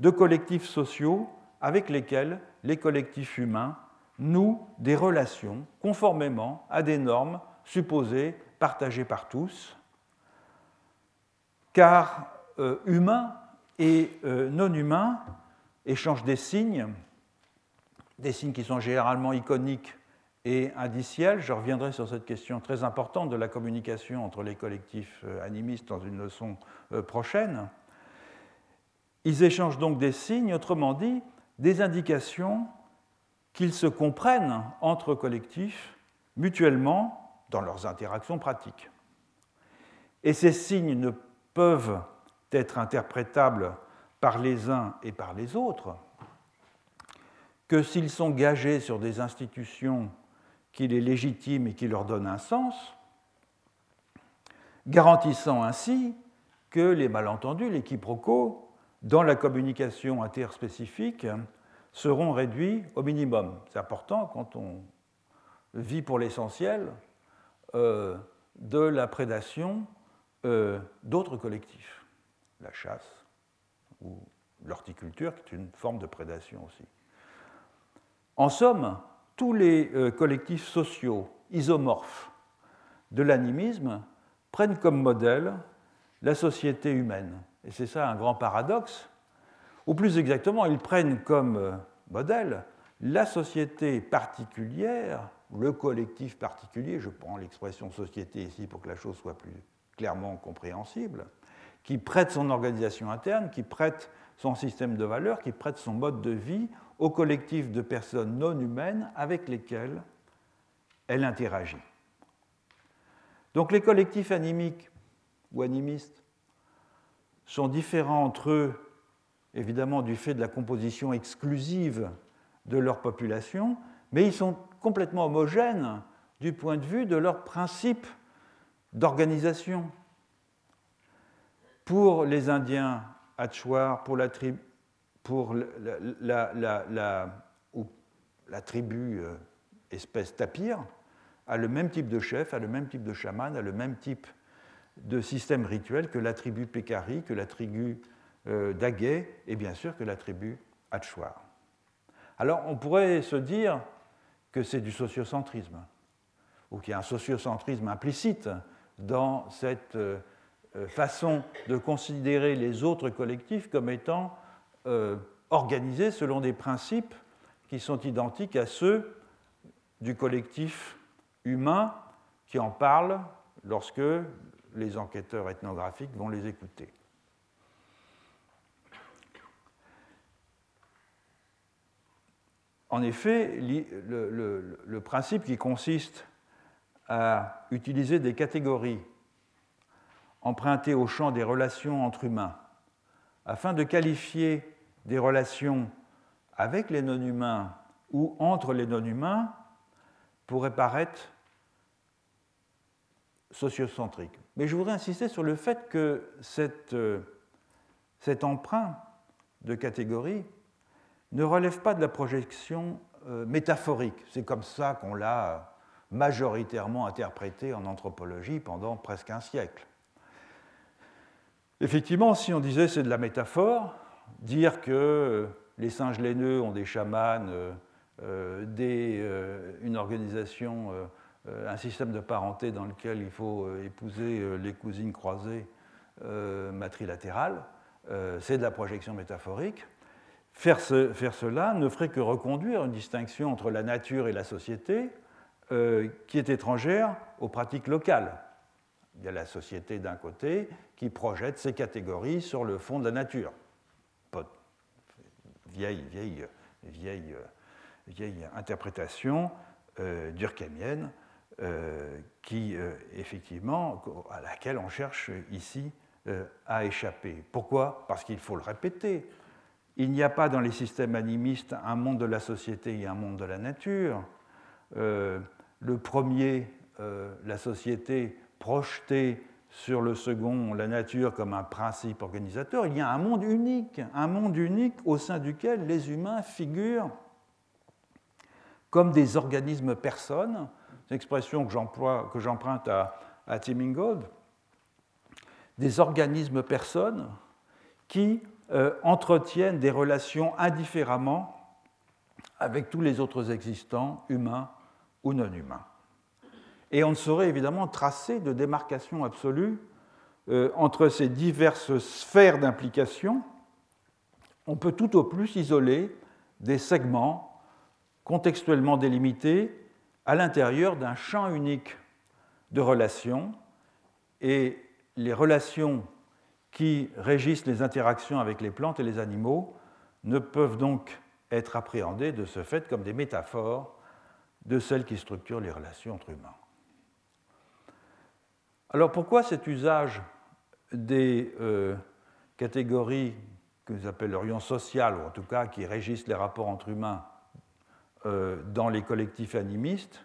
de collectifs sociaux avec lesquels les collectifs humains nouent des relations conformément à des normes supposées partagées par tous, car euh, humains et euh, non humains échangent des signes, des signes qui sont généralement iconiques et indiciel. Je reviendrai sur cette question très importante de la communication entre les collectifs euh, animistes dans une leçon euh, prochaine. Ils échangent donc des signes, autrement dit, des indications qu'ils se comprennent entre collectifs mutuellement dans leurs interactions pratiques. Et ces signes ne peuvent être interprétables par les uns et par les autres que s'ils sont gagés sur des institutions qui les légitiment et qui leur donnent un sens, garantissant ainsi que les malentendus, les quiproquos, dans la communication interspécifique, seront réduits au minimum. C'est important quand on vit pour l'essentiel euh, de la prédation euh, d'autres collectifs, la chasse ou l'horticulture, qui est une forme de prédation aussi. En somme, tous les euh, collectifs sociaux isomorphes de l'animisme prennent comme modèle la société humaine. Et c'est ça un grand paradoxe. Ou plus exactement, ils prennent comme euh, modèle la société particulière, le collectif particulier, je prends l'expression société ici pour que la chose soit plus clairement compréhensible, qui prête son organisation interne, qui prête son système de valeurs, qui prête son mode de vie au collectif de personnes non humaines avec lesquelles elle interagit. Donc les collectifs animiques ou animistes sont différents entre eux, évidemment du fait de la composition exclusive de leur population, mais ils sont complètement homogènes du point de vue de leur principe d'organisation. Pour les Indiens Hatchwar, pour la, tribu, pour la, tribu euh, espèce tapir, a le même type de chef, a le même type de chaman, a le même type de système rituel que la tribu Pekari, que la tribu euh, et bien sûr que la tribu Hatchwar. Alors on pourrait se dire que c'est du sociocentrisme, ou qu'il y a un sociocentrisme implicite dans cette euh, euh, façon de considérer les autres collectifs comme étant euh, organisés selon des principes qui sont identiques à ceux du collectif humain qui en parle lorsque les enquêteurs ethnographiques vont les écouter. En effet, le, principe qui consiste à utiliser des catégories empruntées au champ des relations entre humains afin de qualifier des relations avec les non-humains ou entre les non-humains pourrait paraître sociocentrique. Mais je voudrais insister sur le fait que euh, cet emprunt de catégorie ne relève pas de la projection euh, métaphorique. C'est comme ça qu'on l'a majoritairement interprété en anthropologie pendant presque un siècle. Effectivement, si on disait c'est de la métaphore, dire que euh, les singes laineux ont des chamans, des, une organisation euh, un système de parenté dans lequel il faut euh, épouser euh, les cousines croisées matrilatérales, c'est de la projection métaphorique. Faire, faire, cela ne ferait que reconduire une distinction entre la nature et la société qui est étrangère aux pratiques locales. Il y a la société d'un côté qui projette ses catégories sur le fond de la nature. Vieille, vieille, vieille, vieille interprétation durkheimienne euh, qui, euh, effectivement, à laquelle on cherche ici euh, à échapper. Pourquoi? Parce qu'il faut le répéter. Il n'y a pas dans les systèmes animistes un monde de la société et un monde de la nature. le premier, la société projetée sur le second, la nature comme un principe organisateur, il y a un monde unique, un monde unique au sein duquel les humains figurent comme des organismes personnes expression que j'emprunte à, à Tim Ingold, des organismes personnes qui euh, entretiennent des relations indifféremment avec tous les autres existants, humains ou non humains. Et on ne saurait évidemment tracer de démarcation absolue euh, entre ces diverses sphères d'implication. On peut tout au plus isoler des segments contextuellement délimités à l'intérieur d'un champ unique de relations et les relations qui régissent les interactions avec les plantes et les animaux ne peuvent donc être appréhendées de ce fait comme des métaphores de celles qui structurent les relations entre humains. Alors pourquoi cet usage des euh, catégories que nous appellerions sociales, ou en tout cas qui régissent les rapports entre humains euh, dans les collectifs animistes,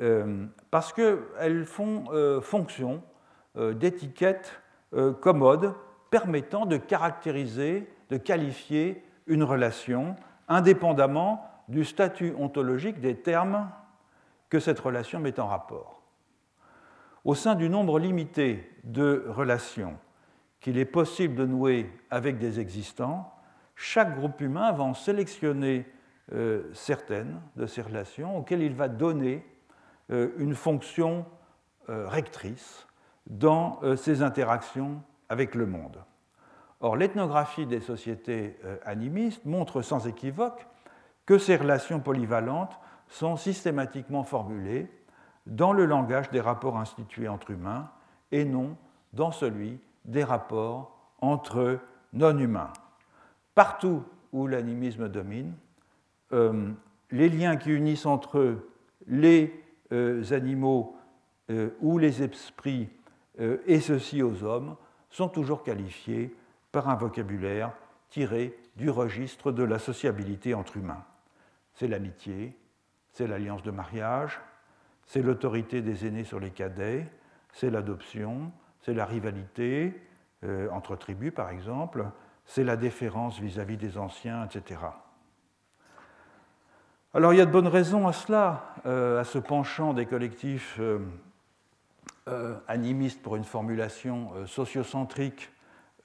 euh, parce qu'elles font fonction d'étiquettes commodes permettant de caractériser, de qualifier une relation indépendamment du statut ontologique des termes que cette relation met en rapport. Au sein du nombre limité de relations qu'il est possible de nouer avec des existants, chaque groupe humain va en sélectionner euh, certaines de ces relations auxquelles il va donner euh, une fonction euh, rectrice dans ses interactions avec le monde. Or, l'ethnographie des sociétés animistes montre sans équivoque que ces relations polyvalentes sont systématiquement formulées dans le langage des rapports institués entre humains et non dans celui des rapports entre non-humains. Partout où l'animisme domine, euh, les liens qui unissent entre eux les euh, animaux euh, ou les esprits et ceux-ci aux hommes sont toujours qualifiés par un vocabulaire tiré du registre de la sociabilité entre humains c'est l'amitié, c'est l'alliance de mariage, c'est l'autorité des aînés sur les cadets, c'est l'adoption, c'est la rivalité euh, entre tribus par exemple, c'est la déférence vis-à-vis des anciens, etc. Alors il y a de bonnes raisons à cela, euh, à ce penchant des collectifs euh, animistes pour une formulation sociocentrique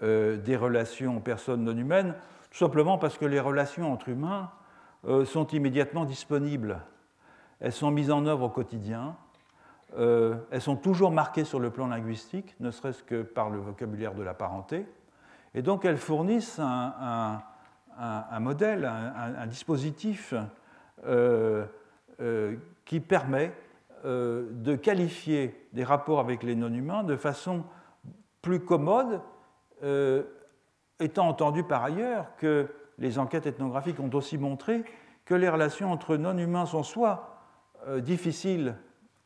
des relations personnes non humaines, tout simplement parce que les relations entre humains sont immédiatement disponibles. Elles sont mises en œuvre au quotidien. Euh, elles sont toujours marquées sur le plan linguistique, ne serait-ce que par le vocabulaire de la parenté. Et donc elles fournissent un, modèle, un, dispositif euh, qui permet de qualifier des rapports avec les non-humains de façon plus commode, étant entendu par ailleurs que les enquêtes ethnographiques ont aussi montré que les relations entre non-humains sont soit euh, difficiles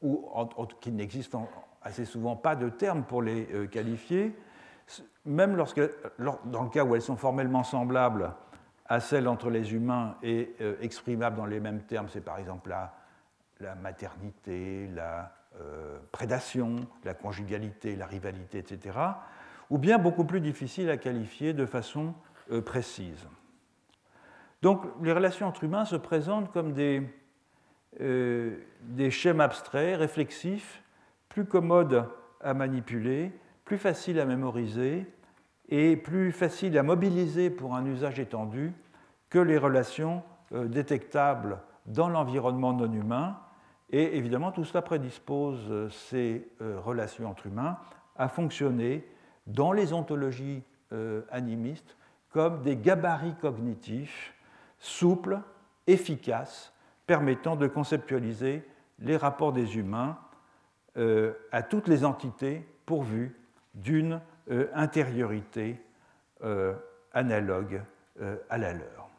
ou qu'il n'existe assez souvent pas de termes pour les euh, qualifier, même lorsque, dans le cas où elles sont formellement semblables à celles entre les humains et euh, exprimables dans les mêmes termes, c'est par exemple la, la maternité, la prédation, la conjugalité, la rivalité, etc., ou bien beaucoup plus difficiles à qualifier de façon précise. Donc les relations entre humains se présentent comme des, euh, des schèmes abstraits, réflexifs, plus commodes à manipuler, plus faciles à mémoriser et plus faciles à mobiliser pour un usage étendu que les relations euh, détectables dans l'environnement non humain. Et évidemment, tout cela prédispose euh, ces relations entre humains à fonctionner dans les ontologies animistes comme des gabarits cognitifs souple, efficace, permettant de conceptualiser les rapports des humains euh, à toutes les entités pourvues d'une euh, intériorité euh, analogue à la leur.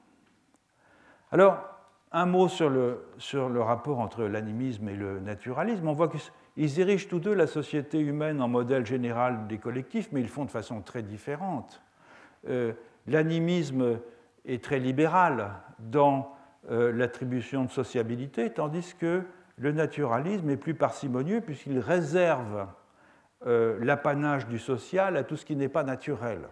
Alors, un mot sur le, sur le rapport entre l'animisme et le naturalisme. On voit qu'ils dirigent tous deux la société humaine en modèle général des collectifs, mais ils font de façon très différente. L'animisme est très libéral dans euh, l'attribution de sociabilité, tandis que le naturalisme est plus parcimonieux puisqu'il réserve euh, l'apanage du social à tout ce qui n'est pas naturel.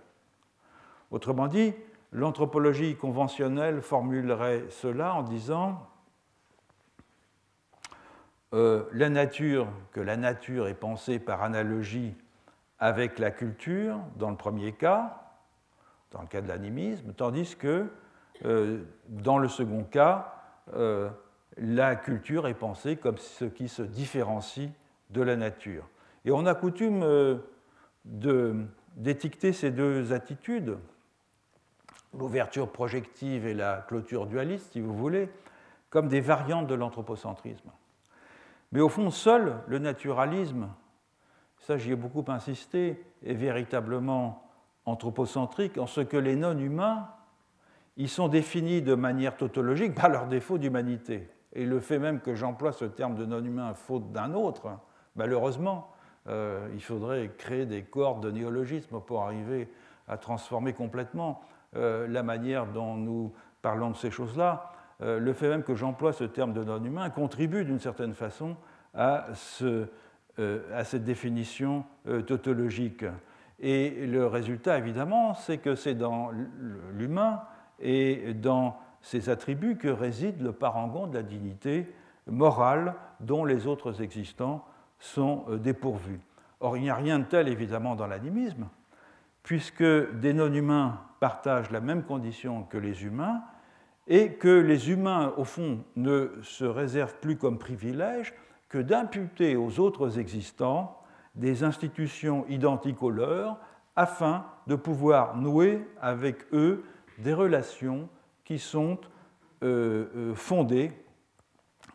Autrement dit, l'anthropologie conventionnelle formulerait cela en disant euh, la nature, que la nature est pensée par analogie avec la culture, dans le premier cas, dans le cas de l'animisme, tandis que euh, dans le second cas, euh, la culture est pensée comme ce qui se différencie de la nature. Et on a coutume euh, d'étiqueter ces deux attitudes, l'ouverture projective et la clôture dualiste, si vous voulez, comme des variantes de l'anthropocentrisme. Mais au fond, seul le naturalisme, ça j'y ai beaucoup insisté, est véritablement anthropocentrique en ce que les non-humains, ils sont définis de manière tautologique par leur défaut d'humanité. Et le fait même que j'emploie ce terme de non-humain faute d'un autre, malheureusement, euh, il faudrait créer des cohortes de néologisme pour arriver à transformer complètement euh, la manière dont nous parlons de ces choses-là. Euh, le fait même que j'emploie ce terme de non-humain contribue d'une certaine façon à cette définition tautologique. Et le résultat, évidemment, c'est que c'est dans l'humain et dans ses attributs que réside le parangon de la dignité morale dont les autres existants sont euh, dépourvus. Or, il n'y a rien de tel, évidemment, dans l'animisme, puisque des non-humains partagent la même condition que les humains, et que les humains, au fond, ne se réservent plus comme privilège que d'imputer aux autres existants des institutions identiques aux leurs, afin de pouvoir nouer avec eux des relations qui sont euh, euh, fondées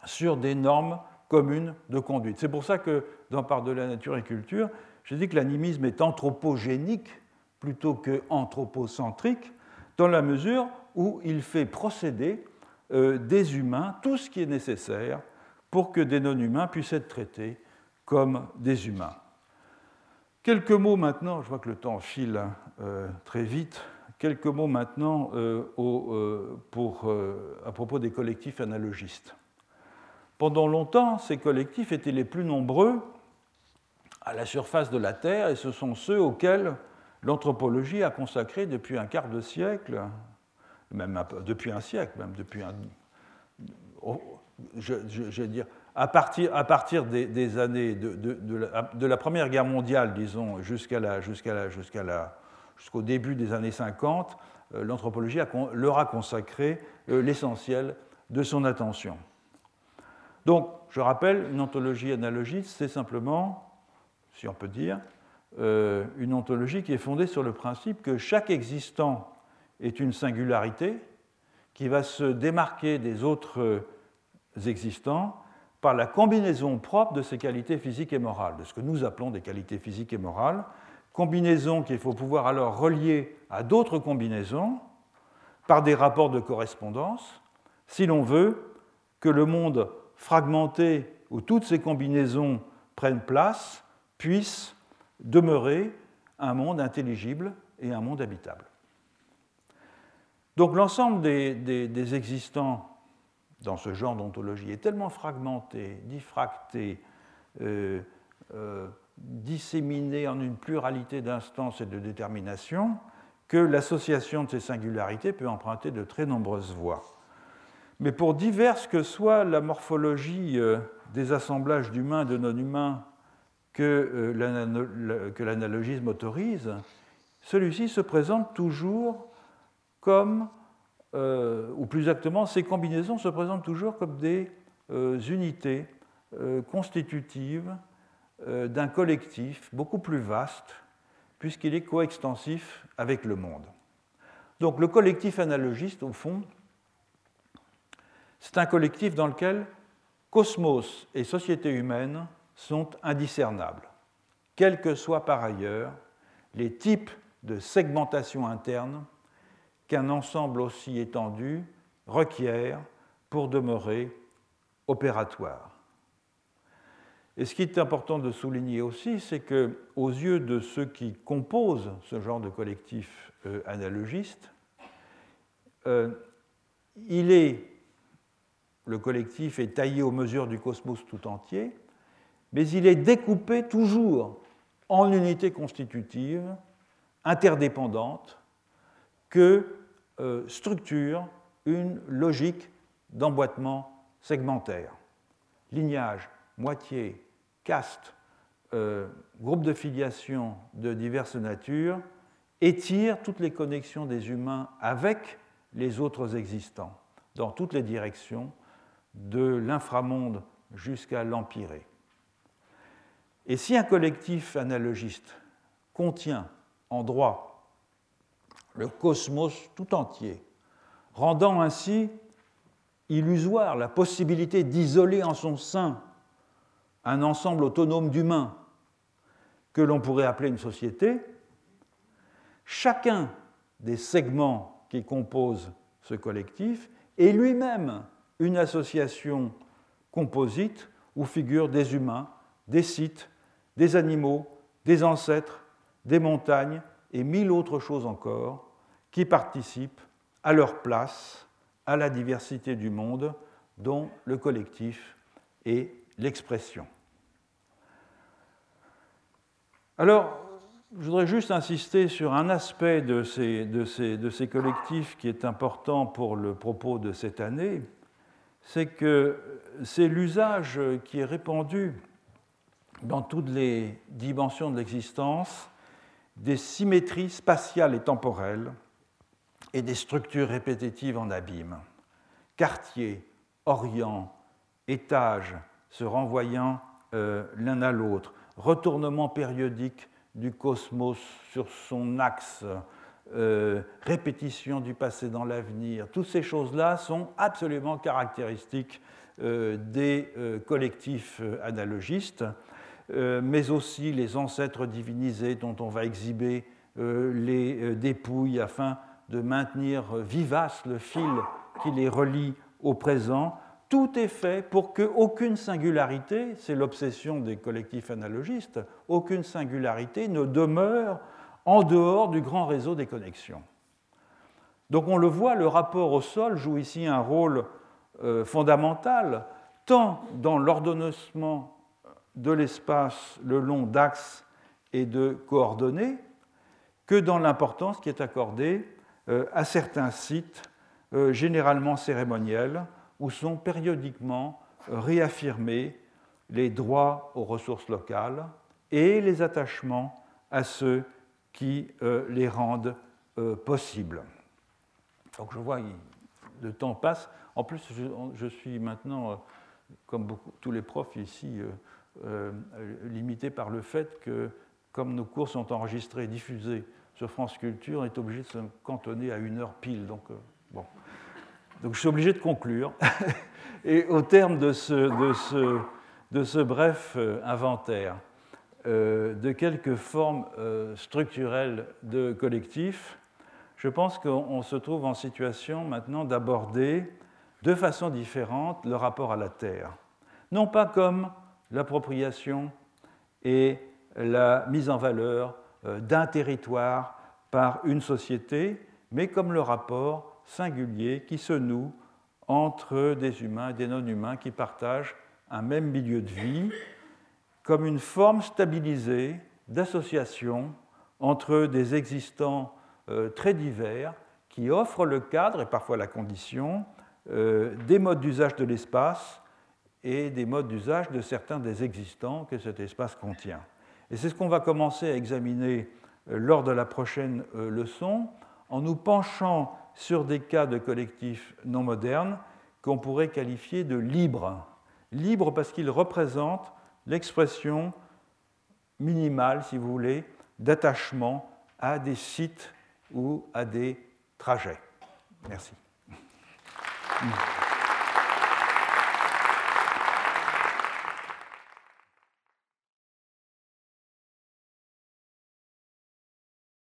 sur des normes commune de conduite. C'est pour ça que dans Part de la nature et culture, je dis que l'animisme est anthropogénique plutôt que anthropocentrique, dans la mesure où il fait procéder euh, des humains tout ce qui est nécessaire pour que des non-humains puissent être traités comme des humains. Quelques mots maintenant, je vois que le temps file très vite, quelques mots maintenant euh, pour, à propos des collectifs analogistes. Pendant longtemps, ces collectifs étaient les plus nombreux à la surface de la Terre et ce sont ceux auxquels l'anthropologie a consacré depuis un quart de siècle, même depuis un siècle, même depuis un. Oh, dire, à partir, des, années de, la, Première Guerre mondiale, disons, jusqu'à jusqu'à la, jusqu'au début des années 50, euh, l'anthropologie leur a consacré euh, l'essentiel de son attention. Donc, je rappelle, une ontologie analogiste, c'est simplement, si on peut dire, euh, une ontologie qui est fondée sur le principe que chaque existant est une singularité qui va se démarquer des autres existants par la combinaison propre de ses qualités physiques et morales, de ce que nous appelons des qualités physiques et morales, combinaison qu'il faut pouvoir alors relier à d'autres combinaisons par des rapports de correspondance, si l'on veut que le monde fragmenté où toutes ces combinaisons prennent place puisse demeurer un monde intelligible et un monde habitable. Donc l'ensemble des, existants dans ce genre d'ontologie est tellement fragmenté, diffracté, euh, euh, disséminé en une pluralité d'instances et de déterminations que l'association de ces singularités peut emprunter de très nombreuses voies. Mais pour diverse que soit la morphologie euh, des assemblages d'humains et de non-humains que euh, l'analogisme autorise, celui-ci se présente toujours comme, euh, ou plus exactement, ces combinaisons se présentent toujours comme des unités constitutives d'un collectif beaucoup plus vaste, puisqu'il est coextensif avec le monde. Donc le collectif analogiste, au fond, c'est un collectif dans lequel cosmos et société humaine sont indiscernables, quels que soient par ailleurs les types de segmentation interne qu'un ensemble aussi étendu requiert pour demeurer opératoire. Et ce qui est important de souligner aussi, c'est que, aux yeux de ceux qui composent ce genre de collectif euh, analogiste, euh, il est le collectif est taillé aux mesures du cosmos tout entier, mais il est découpé toujours en unités constitutives, interdépendantes, que euh, structure une logique d'emboîtement segmentaire. Lignage, moitié, caste, euh, groupe de filiation de diverses natures étire toutes les connexions des humains avec les autres existants dans toutes les directions de l'inframonde jusqu'à l'empirée. Et si un collectif analogiste contient en droit le cosmos tout entier, rendant ainsi illusoire la possibilité d'isoler en son sein un ensemble autonome d'humains que l'on pourrait appeler une société, chacun des segments qui composent ce collectif est lui-même une association composite où figurent des humains, des sites, des animaux, des ancêtres, des montagnes et mille autres choses encore qui participent à leur place à la diversité du monde dont le collectif est l'expression. Alors, je voudrais juste insister sur un aspect de ces, de, ces, collectifs qui est important pour le propos de cette année, c'est que c'est l'usage qui est répandu dans toutes les dimensions de l'existence des symétries spatiales et temporelles et des structures répétitives en abîme. Quartiers, orients, étages se renvoyant euh, l'un à l'autre, retournement périodique du cosmos sur son axe, euh, répétition du passé dans l'avenir, toutes ces choses-là sont absolument caractéristiques euh, des collectifs analogistes, mais aussi les ancêtres divinisés dont on va exhiber les dépouilles afin de maintenir vivace le fil qui les relie au présent, tout est fait pour qu'aucune singularité, c'est l'obsession des collectifs analogistes, aucune singularité ne demeure en dehors du grand réseau des connexions. Donc on le voit, le rapport au sol joue ici un rôle euh, fondamental, tant dans l'ordonnancement de l'espace le long d'axes et de coordonnées, que dans l'importance qui est accordée euh, à certains sites, euh, généralement cérémoniels, où sont périodiquement réaffirmés les droits aux ressources locales et les attachements à ceux qui euh, les rendent possibles. Donc je vois, le temps passe. En plus, je, suis maintenant, comme tous les profs ici, limité par le fait que, comme nos cours sont enregistrés et diffusés sur France Culture, on est obligé de se cantonner à une heure pile. Donc, euh, bon. Donc je suis obligé de conclure. [laughs] Et au terme de ce, bref euh, inventaire euh, de quelques formes structurelles de collectifs, je pense qu'on se trouve en situation maintenant d'aborder de façon différente le rapport à la Terre. Non pas comme l'appropriation et la mise en valeur euh, d'un territoire par une société, mais comme le rapport singulier qui se noue entre des humains et des non-humains qui partagent un même milieu de vie, comme une forme stabilisée d'association entre des existants euh, très divers qui offrent le cadre et parfois la condition euh, des modes d'usage de l'espace et des modes d'usage de certains des existants que cet espace contient. Et c'est ce qu'on va commencer à examiner euh, lors de la prochaine leçon, en nous penchant sur des cas de collectifs non modernes qu'on pourrait qualifier de libres. Libres parce qu'ils représentent l'expression minimale, si vous voulez, d'attachement à des sites ou à des trajets. Merci.